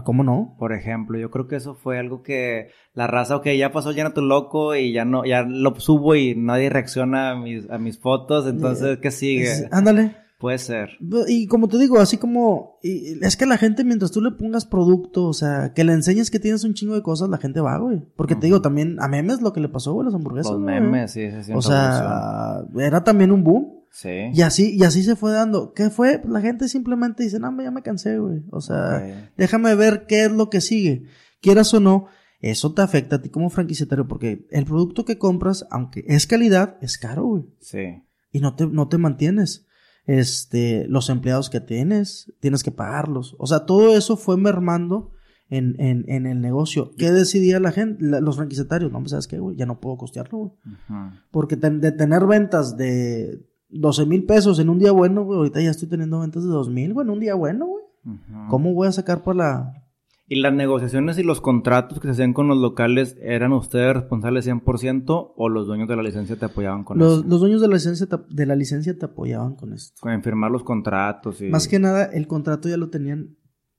¿Cómo no? Por ejemplo, yo creo que eso fue algo que la raza, ok, ya pasó llena tu loco y ya no, ya lo subo y nadie reacciona a mis, a mis fotos, entonces, ¿qué sigue? Es- ándale. Puede ser. Y como te digo, así como, y- es que la gente mientras tú le pongas producto, o sea, que le enseñes que tienes un chingo de cosas, la gente va, güey. Porque te digo, también a memes lo que le pasó, güey, las hamburguesas. Los güey. memes, sí, sí, sí. O sea, era también un boom. Sí. Y así, y así se fue dando. ¿Qué fue? Pues la gente simplemente dice, no, ya me cansé, güey. O sea, déjame ver qué es lo que sigue. Quieras o no, eso te afecta a ti como franquiciatario porque el producto que compras, aunque es calidad, es caro, güey. Sí. Y no te, no te mantienes. Este, los empleados que tienes, tienes que pagarlos. O sea, todo eso fue mermando en, en, en el negocio. ¿Qué decidía la gente, la- los franquiciatarios? No, ¿sabes qué, güey? Ya no puedo costearlo, güey. Porque ten- de tener ventas de 12 mil pesos en un día bueno, güey, ahorita ya estoy teniendo ventas de 2 mil, güey, en un día bueno, güey. ¿Cómo voy a sacar para la... ¿Y las negociaciones y los contratos que se hacían con los locales eran ustedes responsables 100% o los dueños de la licencia te apoyaban con Los, eso? los dueños de la, licencia te, de la licencia te apoyaban con esto. Con firmar los contratos y... Más que nada, el contrato ya lo tenían.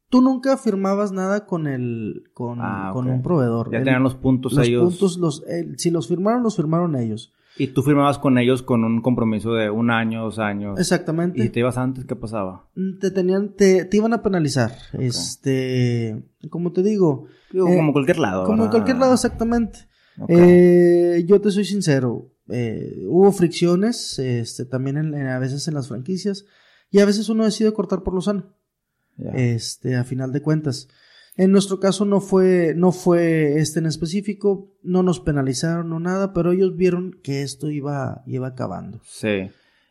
Tú nunca firmabas nada con el, con, Ah, con un proveedor. Ya El- tenían los puntos los ellos. puntos, los, el- si los firmaron, los firmaron ellos. Y tú firmabas con ellos con un compromiso de un año, dos años. Exactamente. Y si te ibas antes, ¿qué pasaba? Te tenían, te, te iban a penalizar. Este, como te digo, Digo, Eh, como cualquier lado. como en cualquier lado exactamente. Eh, yo te soy sincero, eh, hubo fricciones, este, también en- en- a veces en las franquicias, y a veces uno decide cortar por lo sano, este, a final de cuentas. En nuestro caso no fue, no fue este en específico, no nos penalizaron o nada, pero ellos vieron que esto iba, iba acabando. Sí.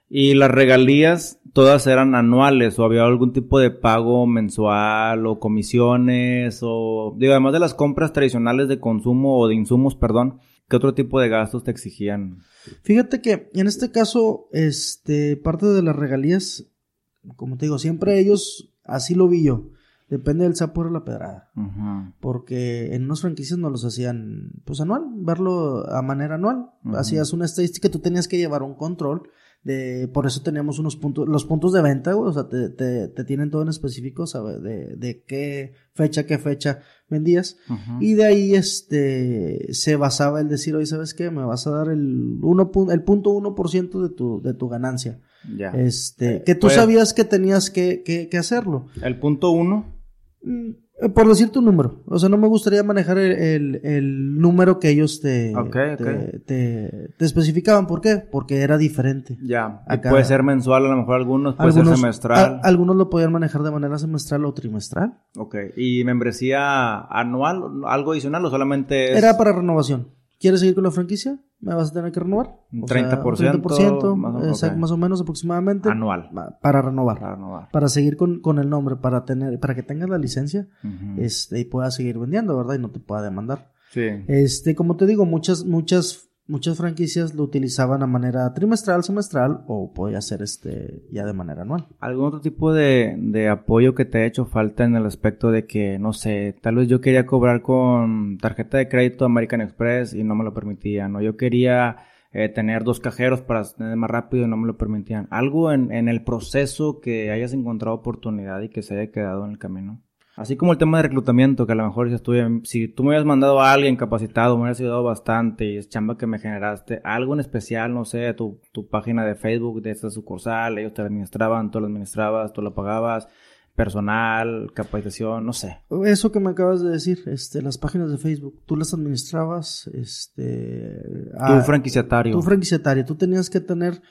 ¿Y las regalías todas eran anuales o había algún tipo de pago mensual o comisiones o digo, además de las compras tradicionales de consumo o de insumos, perdón, ¿qué otro tipo de gastos te exigían? Fíjate que en este caso, este, parte de las regalías, como te digo, siempre ellos, así lo vi yo, depende del sapo o la pedrada. Porque en unas franquicias no los hacían pues anual, verlo a manera anual. Hacías una estadística, tú tenías que llevar un control de, por eso teníamos unos puntos, los puntos de venta, güey, o sea, te, te, te tienen todo en específico, ¿sabes? De, de qué fecha, qué fecha vendías. Y de ahí, este, se basaba el decir, oye, ¿sabes qué? Me vas a dar el uno, el punto uno por ciento de tu, de tu ganancia. Ya. Este, que tú pues- sabías que tenías que, que, que hacerlo. El punto uno. Eh, Por decirte un número. O sea, no me gustaría manejar el, el- el número que ellos te, te, ok. te- te especificaban. ¿Por qué? Porque era diferente. Ya. Acá- puede ser mensual, a lo mejor algunos, puede ser semestral. a- algunos lo podían manejar de manera semestral o trimestral. Ok. ¿Y membresía anual? ¿Algo adicional o solamente es...? Era para renovación. ¿Quieres seguir con la franquicia? Me vas a tener que renovar. O sea, 30%, 30%, más o- exact- más o menos aproximadamente. Anual. Para renovar. Para renovar. Para seguir con, con el nombre, para tener, para que tengas la licencia, este, y puedas seguir vendiendo, ¿verdad? Y no te pueda demandar. Sí. Este, como te digo, muchas, muchas, muchas franquicias lo utilizaban a manera trimestral, semestral, o podía ser este, ya de manera anual. ¿Algún otro tipo de, de apoyo que te ha hecho falta en el aspecto de que, no sé, tal vez yo quería cobrar con tarjeta de crédito American Express y no me lo permitían, o yo quería eh, tener dos cajeros para tener más rápido y no me lo permitían? ¿Algo en, en el proceso que hayas encontrado oportunidad y que se haya quedado en el camino? Así como el tema de reclutamiento, que a lo mejor tú, "Em, si tú me hubieras mandado a alguien capacitado, me hubieras ayudado bastante y es chamba que me generaste, algo en especial, no sé, tu, tu página de Facebook de esta sucursal, ellos te la administraban, tú la administrabas, tú la pagabas, personal, capacitación, no sé. Eso que me acabas de decir, este, las páginas de Facebook, tú las administrabas, este, tu franquiciatario. tu franquiciatario, tú tenías que tener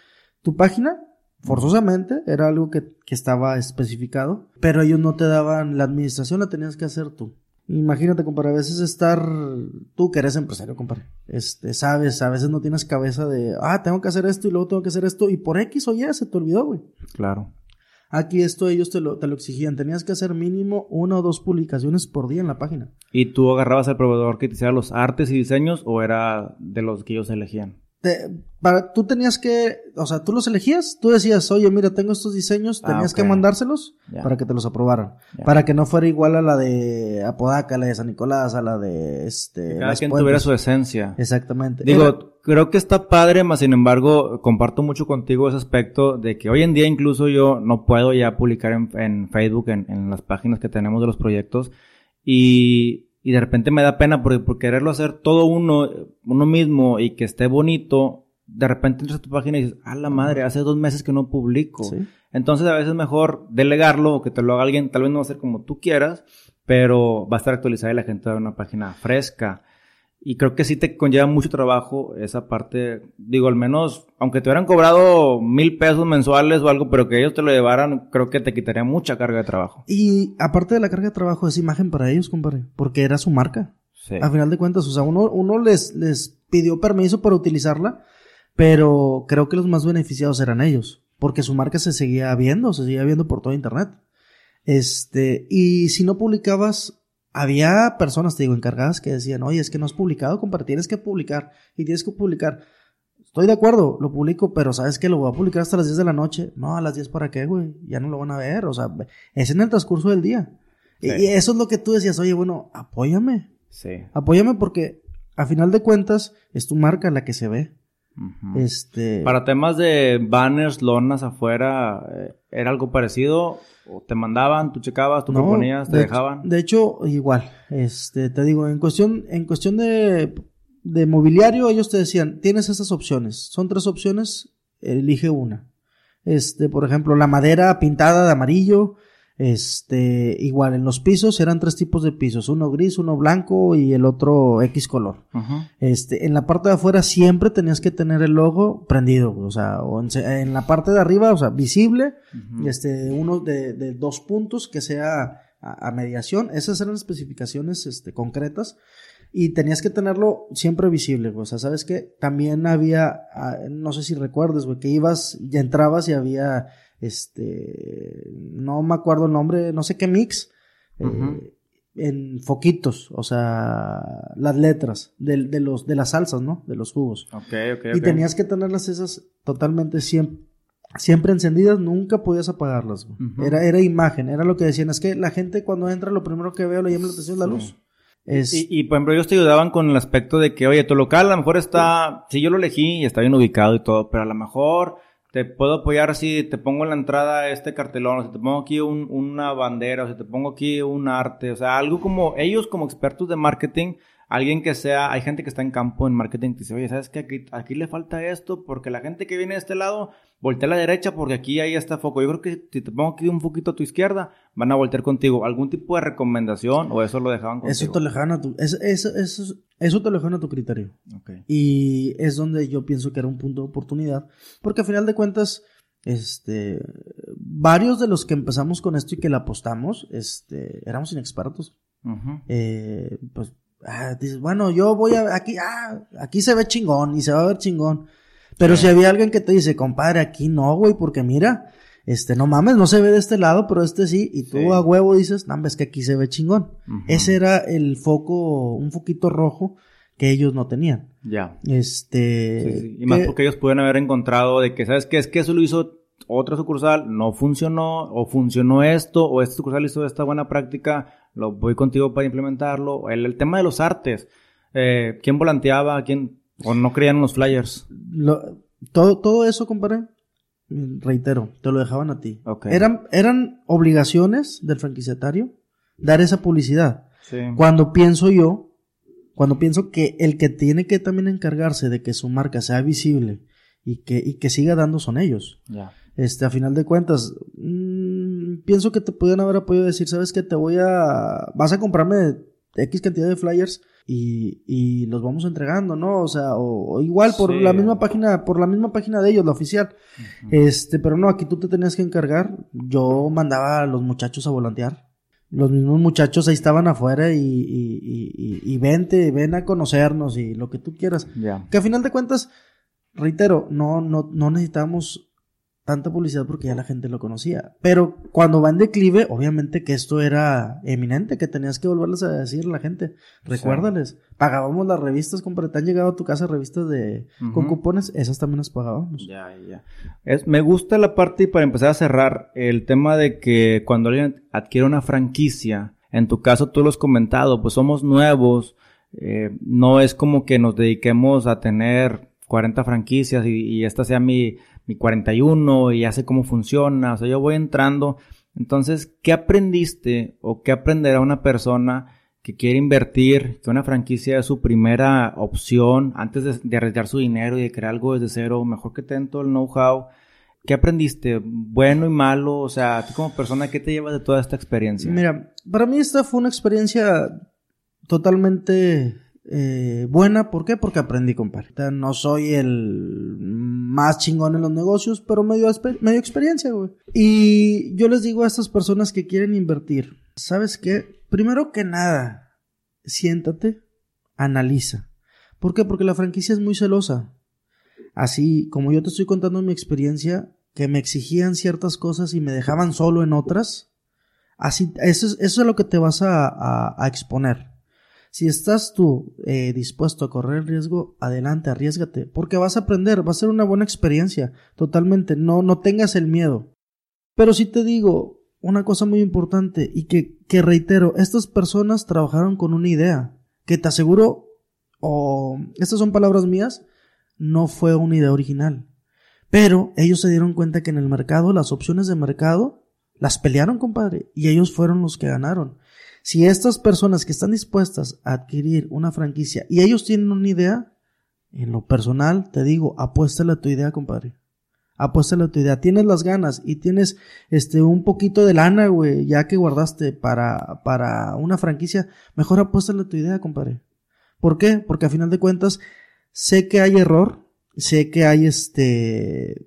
tu página, forzosamente, era algo que, que estaba especificado, pero ellos no te daban la administración, la tenías que hacer tú. Imagínate, compadre, a veces estar, tú que eres empresario, compadre, este, sabes, a veces no tienes cabeza de, ah, tengo que hacer esto y luego tengo que hacer esto, y por X o Y se te olvidó, güey. Claro. Aquí esto ellos te lo, te lo exigían, tenías que hacer mínimo una o dos publicaciones por día en la página. ¿Y tú agarrabas al proveedor que te hiciera los artes y diseños o era de los que ellos elegían? Te- para, tú tenías que, o sea, tú los elegías, tú decías, oye, mira, tengo estos diseños, Ah, tenías que mandárselos para que te los aprobaran. Para que no fuera igual a la de Apodaca, a la de San Nicolás, a la de este. Cada Las quien Puentes. tuviera su esencia. Exactamente. Digo, Era- creo que está padre, más sin embargo, comparto mucho contigo ese aspecto de que hoy en día incluso yo no puedo ya publicar en, en Facebook, en, en las páginas que tenemos de los proyectos, y, y de repente me da pena porque por quererlo hacer todo uno, uno mismo y que esté bonito, de repente entras a tu página y dices, a la madre, hace dos meses que no publico. Sí. Entonces a veces es mejor delegarlo o que te lo haga alguien, tal vez no va a ser como tú quieras, pero va a estar actualizada y la gente va a ver una página fresca. Y creo que sí te conlleva mucho trabajo esa parte, digo, al menos, aunque te hubieran cobrado mil pesos mensuales o algo, pero que ellos te lo llevaran, creo que te quitaría mucha carga de trabajo. Y aparte de la carga de trabajo, es imagen para ellos, compadre, porque era su marca. Sí. A final de cuentas, o sea, uno, uno les, les pidió permiso para utilizarla, pero creo que los más beneficiados eran ellos, porque su marca se seguía viendo, se seguía viendo por todo internet. Este, y si no publicabas, había personas, te digo, encargadas que decían, oye, es que no has publicado, compadre, tienes que publicar, y tienes que publicar. Estoy de acuerdo, lo publico, pero ¿sabes que Lo voy a publicar hasta las 10 de la noche. No, a las 10 para qué, güey, ya no lo van a ver, o sea, es en el transcurso del día. Y- Sí. Y eso es lo que tú decías, oye, bueno, apóyame, Sí. Apóyame porque a final de cuentas es tu marca la que se ve. Este Para temas de banners, lonas afuera, eh, ¿era algo parecido? ¿O te mandaban, tú checabas, tú no, proponías, te de, dejaban? De hecho, igual. Este, te digo, en cuestión, en cuestión de, de mobiliario, ellos te decían, tienes estas opciones. Son tres opciones, elige una. Este, por ejemplo, la madera pintada de amarillo. Este, igual, en los pisos eran tres tipos de pisos, uno gris, uno blanco y el otro X color. Este, en la parte de afuera siempre tenías que tener el logo prendido, o sea, o en, la parte de arriba, o sea, visible, este, uno de, de dos puntos que sea a, a mediación, esas eran especificaciones, este, concretas, y tenías que tenerlo siempre visible, o sea, sabes que también había, ah, no sé si recuerdes, güey, que ibas, ya entrabas y había, este, no me acuerdo el nombre, no sé qué mix, eh, en foquitos, o sea, las letras de, de los, de las salsas, ¿no? De los jugos. Y tenías que tenerlas esas totalmente siempre, siempre encendidas, nunca podías apagarlas. Era, era imagen, era lo que decían. Es que la gente cuando entra lo primero que veo le llama la atención la Sí. luz. Es, Y, y, por ejemplo, ellos te ayudaban con el aspecto de que, oye, tu local a lo mejor está, sí, yo lo elegí y está bien ubicado y todo, pero a lo mejor te puedo apoyar si te pongo en la entrada este cartelón, o si te pongo aquí un- una bandera, o si te pongo aquí un arte, o sea, algo como ellos como expertos de marketing, alguien que sea, hay gente que está en campo en marketing que dice, oye, ¿sabes qué? Aquí, aquí le falta esto porque la gente que viene de este lado voltea a la derecha porque aquí hay este foco. Yo creo que si te pongo aquí un poquito a tu izquierda, van a voltear contigo. ¿Algún tipo de recomendación o eso lo dejaban contigo? eso te lo dejaban a tu, es- eso, eso, eso te lo dejaban a tu criterio. Ok. Y es donde yo pienso que era un punto de oportunidad. Porque a final de cuentas, este, varios de los que empezamos con esto y que le apostamos, este, éramos inexpertos. Eh, pues Ah, dices, bueno, yo voy a, aquí, ah, aquí se ve chingón y se va a ver chingón. Pero si había alguien que te dice, compadre, aquí no, güey, porque mira, este, no mames, no se ve de este lado, pero este sí, y tú Sí. a huevo dices, no, es que aquí se ve chingón. Ese era el foco, un foquito rojo que ellos no tenían. Ya. Este, Sí, sí. Y más que- porque ellos pueden haber encontrado de que, ¿sabes qué? Es que eso lo hizo otra sucursal, no funcionó, o funcionó esto, o esta sucursal hizo esta buena práctica, lo voy contigo para implementarlo. El, el tema de los artes, eh, ¿quién volanteaba? ¿Quién? ¿O no creían los flyers? Lo- todo, todo eso, compadre, reitero, te lo dejaban a ti. Eran, eran obligaciones del franquiciatario dar esa publicidad. Sí. Cuando pienso yo, cuando pienso que el que tiene que también encargarse de que su marca sea visible y que, y que siga dando son ellos. Este, a final de cuentas, mm, pienso que te pudieran haber apoyado decir, ¿sabes qué? Te voy a, vas a comprarme X cantidad de flyers y, y los vamos entregando, ¿no? O sea, o, o igual por Sí. la misma página, por la misma página de ellos, la oficial. Este, pero no, aquí tú te tenías que encargar. Yo mandaba a los muchachos a volantear. Los mismos muchachos ahí estaban afuera y, y, y, y, y vente, ven a conocernos y lo que tú quieras. Ya. Que a final de cuentas, reitero, no, no, no necesitamos tanta publicidad porque ya la gente lo conocía. Pero cuando va en declive, obviamente que esto era eminente, que tenías que volverles a decir a la gente. Recuérdales, pagábamos las revistas, compadre, te han llegado a tu casa revistas de con cupones, esas también las pagábamos. Ya, ya. Es, me gusta la parte, y para empezar a cerrar, el tema de que cuando alguien adquiere una franquicia, en tu caso tú lo has comentado, pues somos nuevos, eh, no es como que nos dediquemos a tener 40 franquicias y, y esta sea mi, mi 41 y ya sé cómo funciona, o sea, yo voy entrando. Entonces, ¿qué aprendiste o qué aprenderá una persona que quiere invertir, que una franquicia es su primera opción antes de, de arriesgar su dinero y de crear algo desde cero, mejor que tengan todo el know-how? ¿Qué aprendiste? ¿Bueno y malo? O sea, tú como persona, ¿qué te llevas de toda esta experiencia? Mira, para mí esta fue una experiencia totalmente eh, buena. ¿Por qué? Porque aprendí, compadre. No soy el más chingón en los negocios, pero me dio, exper- me dio experiencia, güey. Y yo les digo a estas personas que quieren invertir, ¿sabes qué? Primero que nada, siéntate, analiza. ¿Por qué? Porque la franquicia es muy celosa. Así como yo te estoy contando mi experiencia, que me exigían ciertas cosas y me dejaban solo en otras, Así, eso es, eso es lo que te vas a- a exponer. Si estás tú eh, dispuesto a correr el riesgo, adelante, arriesgate, porque vas a aprender, va a ser una buena experiencia, totalmente, no, no tengas el miedo. Pero si te digo una cosa muy importante y que, que reitero, estas personas trabajaron con una idea, que te aseguro, o estas son palabras mías, no fue una idea original. Pero ellos se dieron cuenta que en el mercado, las opciones de mercado, las pelearon, compadre, y ellos fueron los que ganaron. Si estas personas que están dispuestas a adquirir una franquicia y ellos tienen una idea, en lo personal te digo, apuéstale a tu idea, compadre. Apuéstale a tu idea. Tienes las ganas y tienes este un poquito de lana, güey, ya que guardaste para, para una franquicia, mejor apuéstale a tu idea, compadre. ¿Por qué? Porque a final de cuentas, sé que hay error, sé que hay este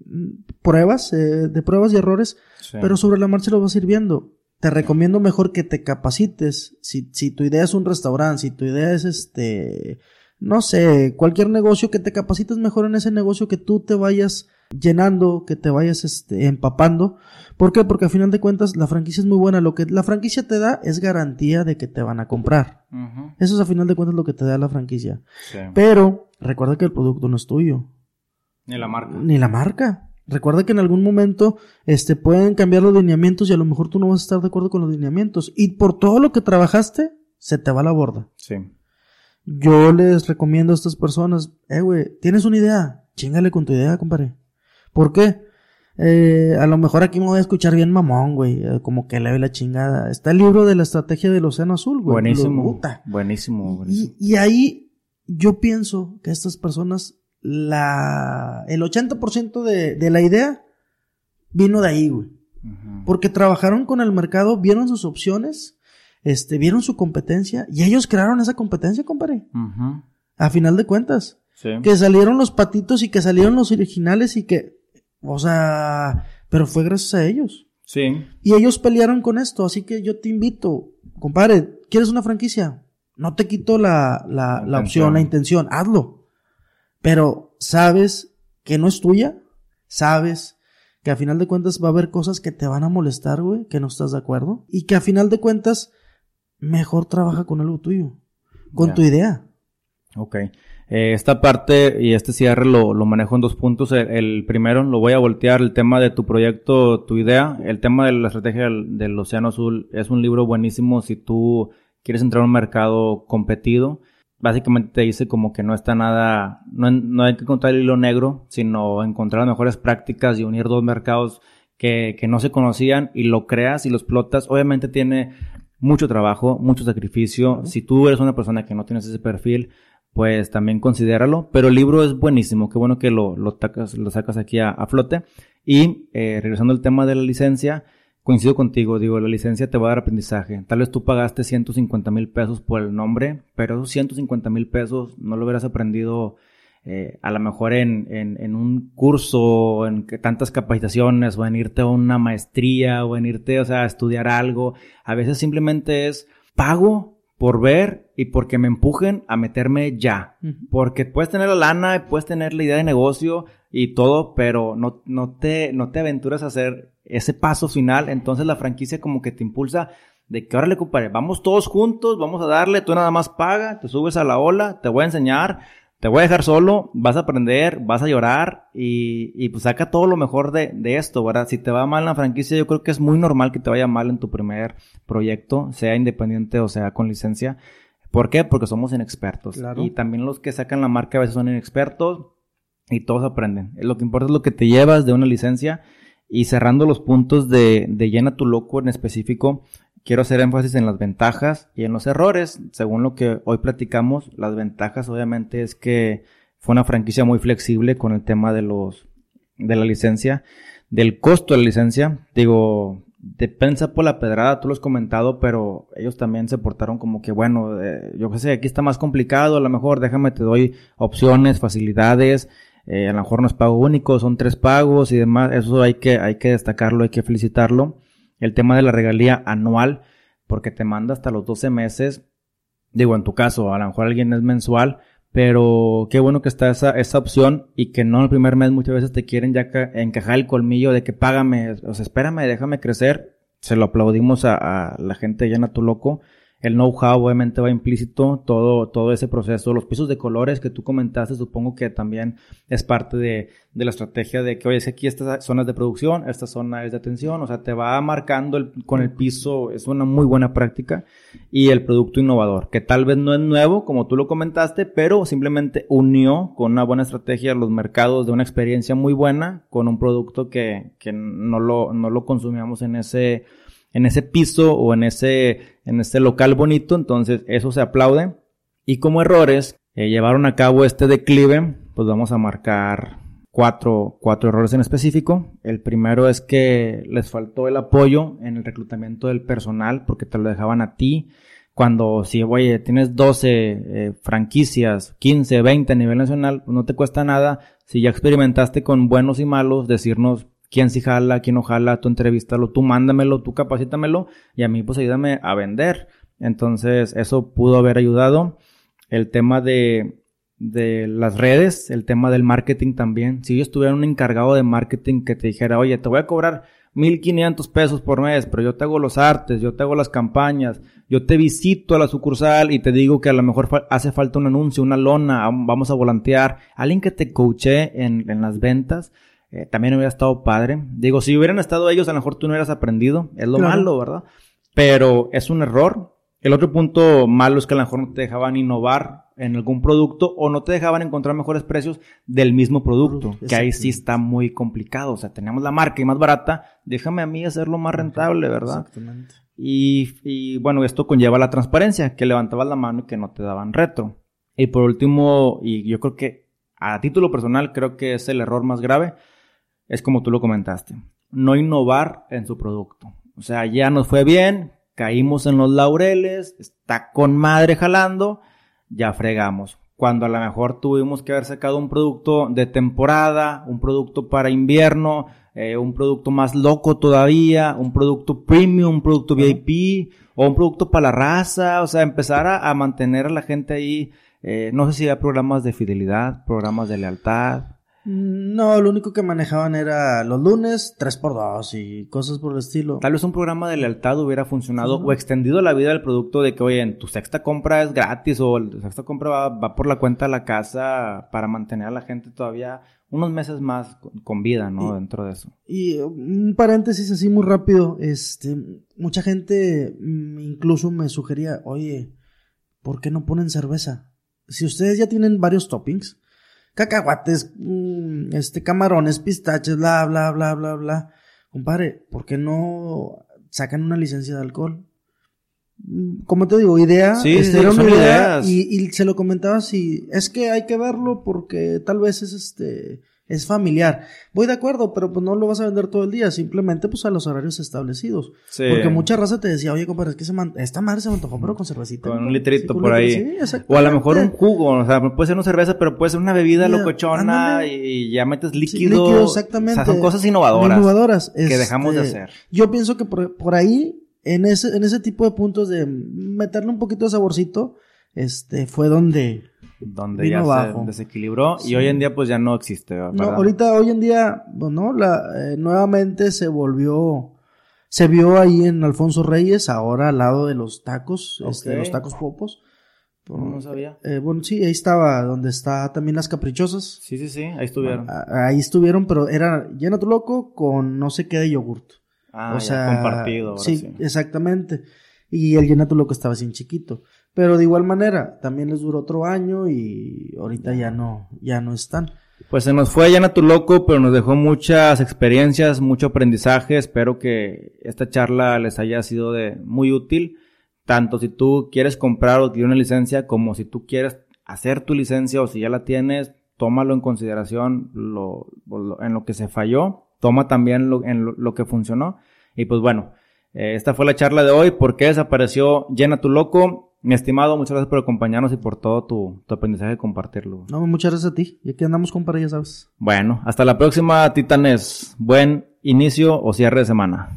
pruebas, eh, de pruebas y errores, Sí. pero sobre la marcha lo vas a ir viendo. Te recomiendo mejor que te capacites. Si, si tu idea es un restaurante, si tu idea es este, no sé, cualquier negocio, que te capacites mejor en ese negocio, que tú te vayas llenando, que te vayas este, empapando. ¿Por qué? Porque a final de cuentas la franquicia es muy buena. Lo que la franquicia te da es garantía de que te van a comprar. Eso es a final de cuentas lo que te da la franquicia. Sí. Pero recuerda que el producto no es tuyo Ni la marca. ni la marca. Recuerda que en algún momento este, pueden cambiar los lineamientos y a lo mejor tú no vas a estar de acuerdo con los lineamientos. Y por todo lo que trabajaste, se te va la borda. Sí. Yo les recomiendo a estas personas, eh, güey, tienes una idea, chingale con tu idea, compadre. ¿Por qué? Eh, a lo mejor aquí me voy a escuchar bien mamón, güey, eh, como que le ve la chingada. Está el libro de la estrategia del océano azul, güey. Buenísimo. Buenísimo. buenísimo. Y, y ahí yo pienso que estas personas, la, el 80% de, de la idea vino de ahí, güey. Porque trabajaron con el mercado, vieron sus opciones, este, vieron su competencia y ellos crearon esa competencia, compadre. A final de cuentas. Sí. Que salieron los patitos y que salieron los originales y que, o sea, pero fue gracias a ellos. Sí. Y ellos pelearon con esto, así que yo te invito, compadre, ¿quieres una franquicia? No te quito la, la, la opción, la intención, hazlo. Pero sabes que no es tuya, sabes que a final de cuentas va a haber cosas que te van a molestar, güey, que no estás de acuerdo. Y que a final de cuentas, mejor trabaja con algo tuyo, con tu idea. Ok. Eh, esta parte y este cierre lo, lo manejo en dos puntos. El, el primero, lo voy a voltear, el tema de tu proyecto, tu idea. El tema de la estrategia del, del Océano Azul es un libro buenísimo si tú quieres entrar a un mercado competido. Básicamente te dice como que no está nada, no, no hay que encontrar el hilo negro, sino encontrar las mejores prácticas y unir dos mercados que, que no se conocían y lo creas y lo explotas. Obviamente tiene mucho trabajo, mucho sacrificio. Si tú eres una persona que no tienes ese perfil, pues también considéralo. Pero el libro es buenísimo, qué bueno que lo, lo, tacas- lo sacas aquí a, a flote. Y eh, regresando al tema de la licencia, coincido contigo, digo, la licencia te va a dar aprendizaje. Tal vez tú pagaste 150 mil pesos por el nombre, pero esos 150 mil pesos no lo hubieras aprendido eh, a lo mejor en, en, en un curso, en que tantas capacitaciones, o en irte a una maestría, o en irte, o sea, a estudiar algo. A veces simplemente es pago por ver y porque me empujen a meterme ya. Porque puedes tener la lana, puedes tener la idea de negocio y todo, pero no, no, te, no te aventuras a hacer ese paso final. Entonces la franquicia como que te impulsa de que ahora le compadre, vamos todos juntos, vamos a darle, tú nada más paga, te subes a la ola, te voy a enseñar, te voy a dejar solo, vas a aprender, vas a llorar y, y pues saca todo lo mejor de, de esto, ¿verdad? Si te va mal en la franquicia, yo creo que es muy normal que te vaya mal en tu primer proyecto, sea independiente o sea con licencia. ¿Por qué? Porque somos inexpertos. Claro. Y también los que sacan la marca a veces son inexpertos y todos aprenden. Lo que importa es lo que te llevas de una licencia. Y cerrando los puntos de, de llena tu loco en específico, quiero hacer énfasis en las ventajas y en los errores. Según lo que hoy platicamos, las ventajas obviamente es que fue una franquicia muy flexible con el tema de los de la licencia, del costo de la licencia. Digo, depende por la pedrada, tú lo has comentado, pero ellos también se portaron como que, bueno, eh, yo qué sé, aquí está más complicado, a lo mejor déjame te doy opciones, facilidades, eh, a lo mejor no es pago único, son tres pagos y demás, eso hay que, hay que destacarlo, hay que felicitarlo. El tema de la regalía anual, porque te manda hasta los 12 meses, digo, en tu caso, a lo mejor alguien es mensual, pero qué bueno que está esa, esa opción y que no el primer mes muchas veces te quieren ya ca- encajar el colmillo de que págame, o sea, espérame, déjame crecer. Se lo aplaudimos a, a la gente de Llena Tu Loco. El know-how obviamente va implícito, todo, todo ese proceso. Los pisos de colores que tú comentaste, supongo que también es parte de, de la estrategia de que, oye, es aquí estas zonas de producción, esta zona es de atención, o sea, te va marcando con el piso, es una muy buena práctica. Y el producto innovador, que tal vez no es nuevo, como tú lo comentaste, pero simplemente unió con una buena estrategia los mercados de una experiencia muy buena con un producto que, que no lo, no lo consumíamos en ese, en ese piso o en ese, en ese local bonito, entonces eso se aplaude. Y como errores, eh, llevaron a cabo este declive, pues vamos a marcar cuatro, cuatro errores en específico. El primero es que les faltó el apoyo en el reclutamiento del personal porque te lo dejaban a ti. Cuando si, oye, tienes 12 eh, franquicias, 15, 20 a nivel nacional, no te cuesta nada. Si ya experimentaste con buenos y malos, decirnos quién sí jala, quién no jala, tú entrevístalo, tú mándamelo, tú capacítamelo y a mí pues ayúdame a vender. Entonces eso pudo haber ayudado. El tema de, de las redes, el tema del marketing también. Si yo estuviera un encargado de marketing que te dijera, oye, te voy a cobrar 1500 pesos por mes, pero yo te hago los artes, yo te hago las campañas, yo te visito a la sucursal y te digo que a lo mejor hace falta un anuncio, una lona, am- vamos a volantear, alguien que te coache en, en las ventas, eh, también hubiera estado padre. Digo, si hubieran estado ellos, a lo mejor tú no hubieras aprendido, es lo Claro. malo, ¿verdad? Pero es un error. El otro punto malo es que a lo mejor no te dejaban innovar en algún producto o no te dejaban encontrar mejores precios del mismo producto, que ahí sí está muy complicado. O sea, tenemos la marca y más barata, déjame a mí hacerlo más rentable, ¿verdad? Exactamente. Y, y, bueno, esto conlleva la transparencia, que levantabas la mano y que no te daban retro. Y por último, y yo creo que a título personal creo que es el error más grave, es como tú lo comentaste, no innovar en su producto. O sea, ya nos fue bien, caímos en los laureles, está con madre jalando, ya fregamos. cuando a lo mejor tuvimos que haber sacado un producto de temporada, un producto para invierno, eh, un producto más loco todavía, un producto premium, un producto VIP o un producto para la raza, o sea, empezar a, a mantener a la gente ahí. Eh, no sé si hay programas de fidelidad, programas de lealtad. No, lo único que manejaban era los lunes, 3x2 y cosas por el estilo. Tal vez un programa de lealtad hubiera funcionado o extendido la vida del producto de que, oye, en tu sexta compra es gratis o tu sexta compra va, va, por la cuenta a la casa para mantener a la gente todavía unos meses más con, vida, ¿no? Y, Dentro de eso. Y un paréntesis así muy rápido, este, mucha gente mm, incluso me sugería, oye, ¿por qué no ponen cerveza? Si ustedes ya tienen varios toppings, cacahuates, mmm, este, camarones, pistaches, bla, bla, bla, bla, bla. Compadre, ¿por qué no sacan una licencia de alcohol? Mm, Como te digo, idea, Sí, este, sí, era una son idea ideas. y, y se lo comentaba así, es que hay que verlo porque tal vez es este, es familiar. Voy de acuerdo, pero pues no lo vas a vender todo el día, simplemente pues a los horarios establecidos. Sí. Porque mucha raza te decía, oye, compadre, es que se man- esta madre se me antojó, pero con cervecita. Con un compadre". litrito por ahí. sí, o a lo mejor un jugo, o sea, puede ser una cerveza, pero puede ser una bebida locochona ándale. y ya metes Sí, líquido. líquido, exactamente. O sea, son cosas innovadoras. Innovadoras, que este, dejamos de hacer. Yo pienso que por, por ahí, en ese, en ese tipo de puntos de meterle un poquito de saborcito, este, fue donde... Donde Vino ya bajo. se desequilibró Sí. y hoy en día pues ya no existe, ¿verdad? No, ahorita, hoy en día, bueno, la, eh, nuevamente se volvió, se vio ahí en Alfonso Reyes, ahora al lado de los tacos, este, Ok. de los tacos popos. No, no sabía. Eh, bueno, sí, ahí estaba, donde está también las caprichosas. Sí, sí, sí, ahí estuvieron. A- Ahí estuvieron, pero era llena tu loco con no sé qué de yogurt. Ah, o ya, sea, compartido. Ahora sí, sí, exactamente. Y el llenato loco estaba sin chiquito. Pero de igual manera, también les duró otro año y ahorita ya no, ya no están. Pues se nos fue Llena tu Loco, pero nos dejó muchas experiencias, mucho aprendizaje. Espero que esta charla les haya sido de muy útil. Tanto si tú quieres comprar o adquirir una licencia, como si tú quieres hacer tu licencia o si ya la tienes, tómalo en consideración lo, en lo que se falló. Toma también lo, en lo, lo que funcionó. Y pues bueno, eh, esta fue la charla de hoy. ¿Por qué desapareció Llena tu Loco? Mi estimado, muchas gracias por acompañarnos y por todo tu, tu aprendizaje y compartirlo. No, muchas gracias a ti. Y aquí andamos, compadre, ya sabes. Bueno, hasta la próxima, Titanes. Buen inicio o cierre de semana.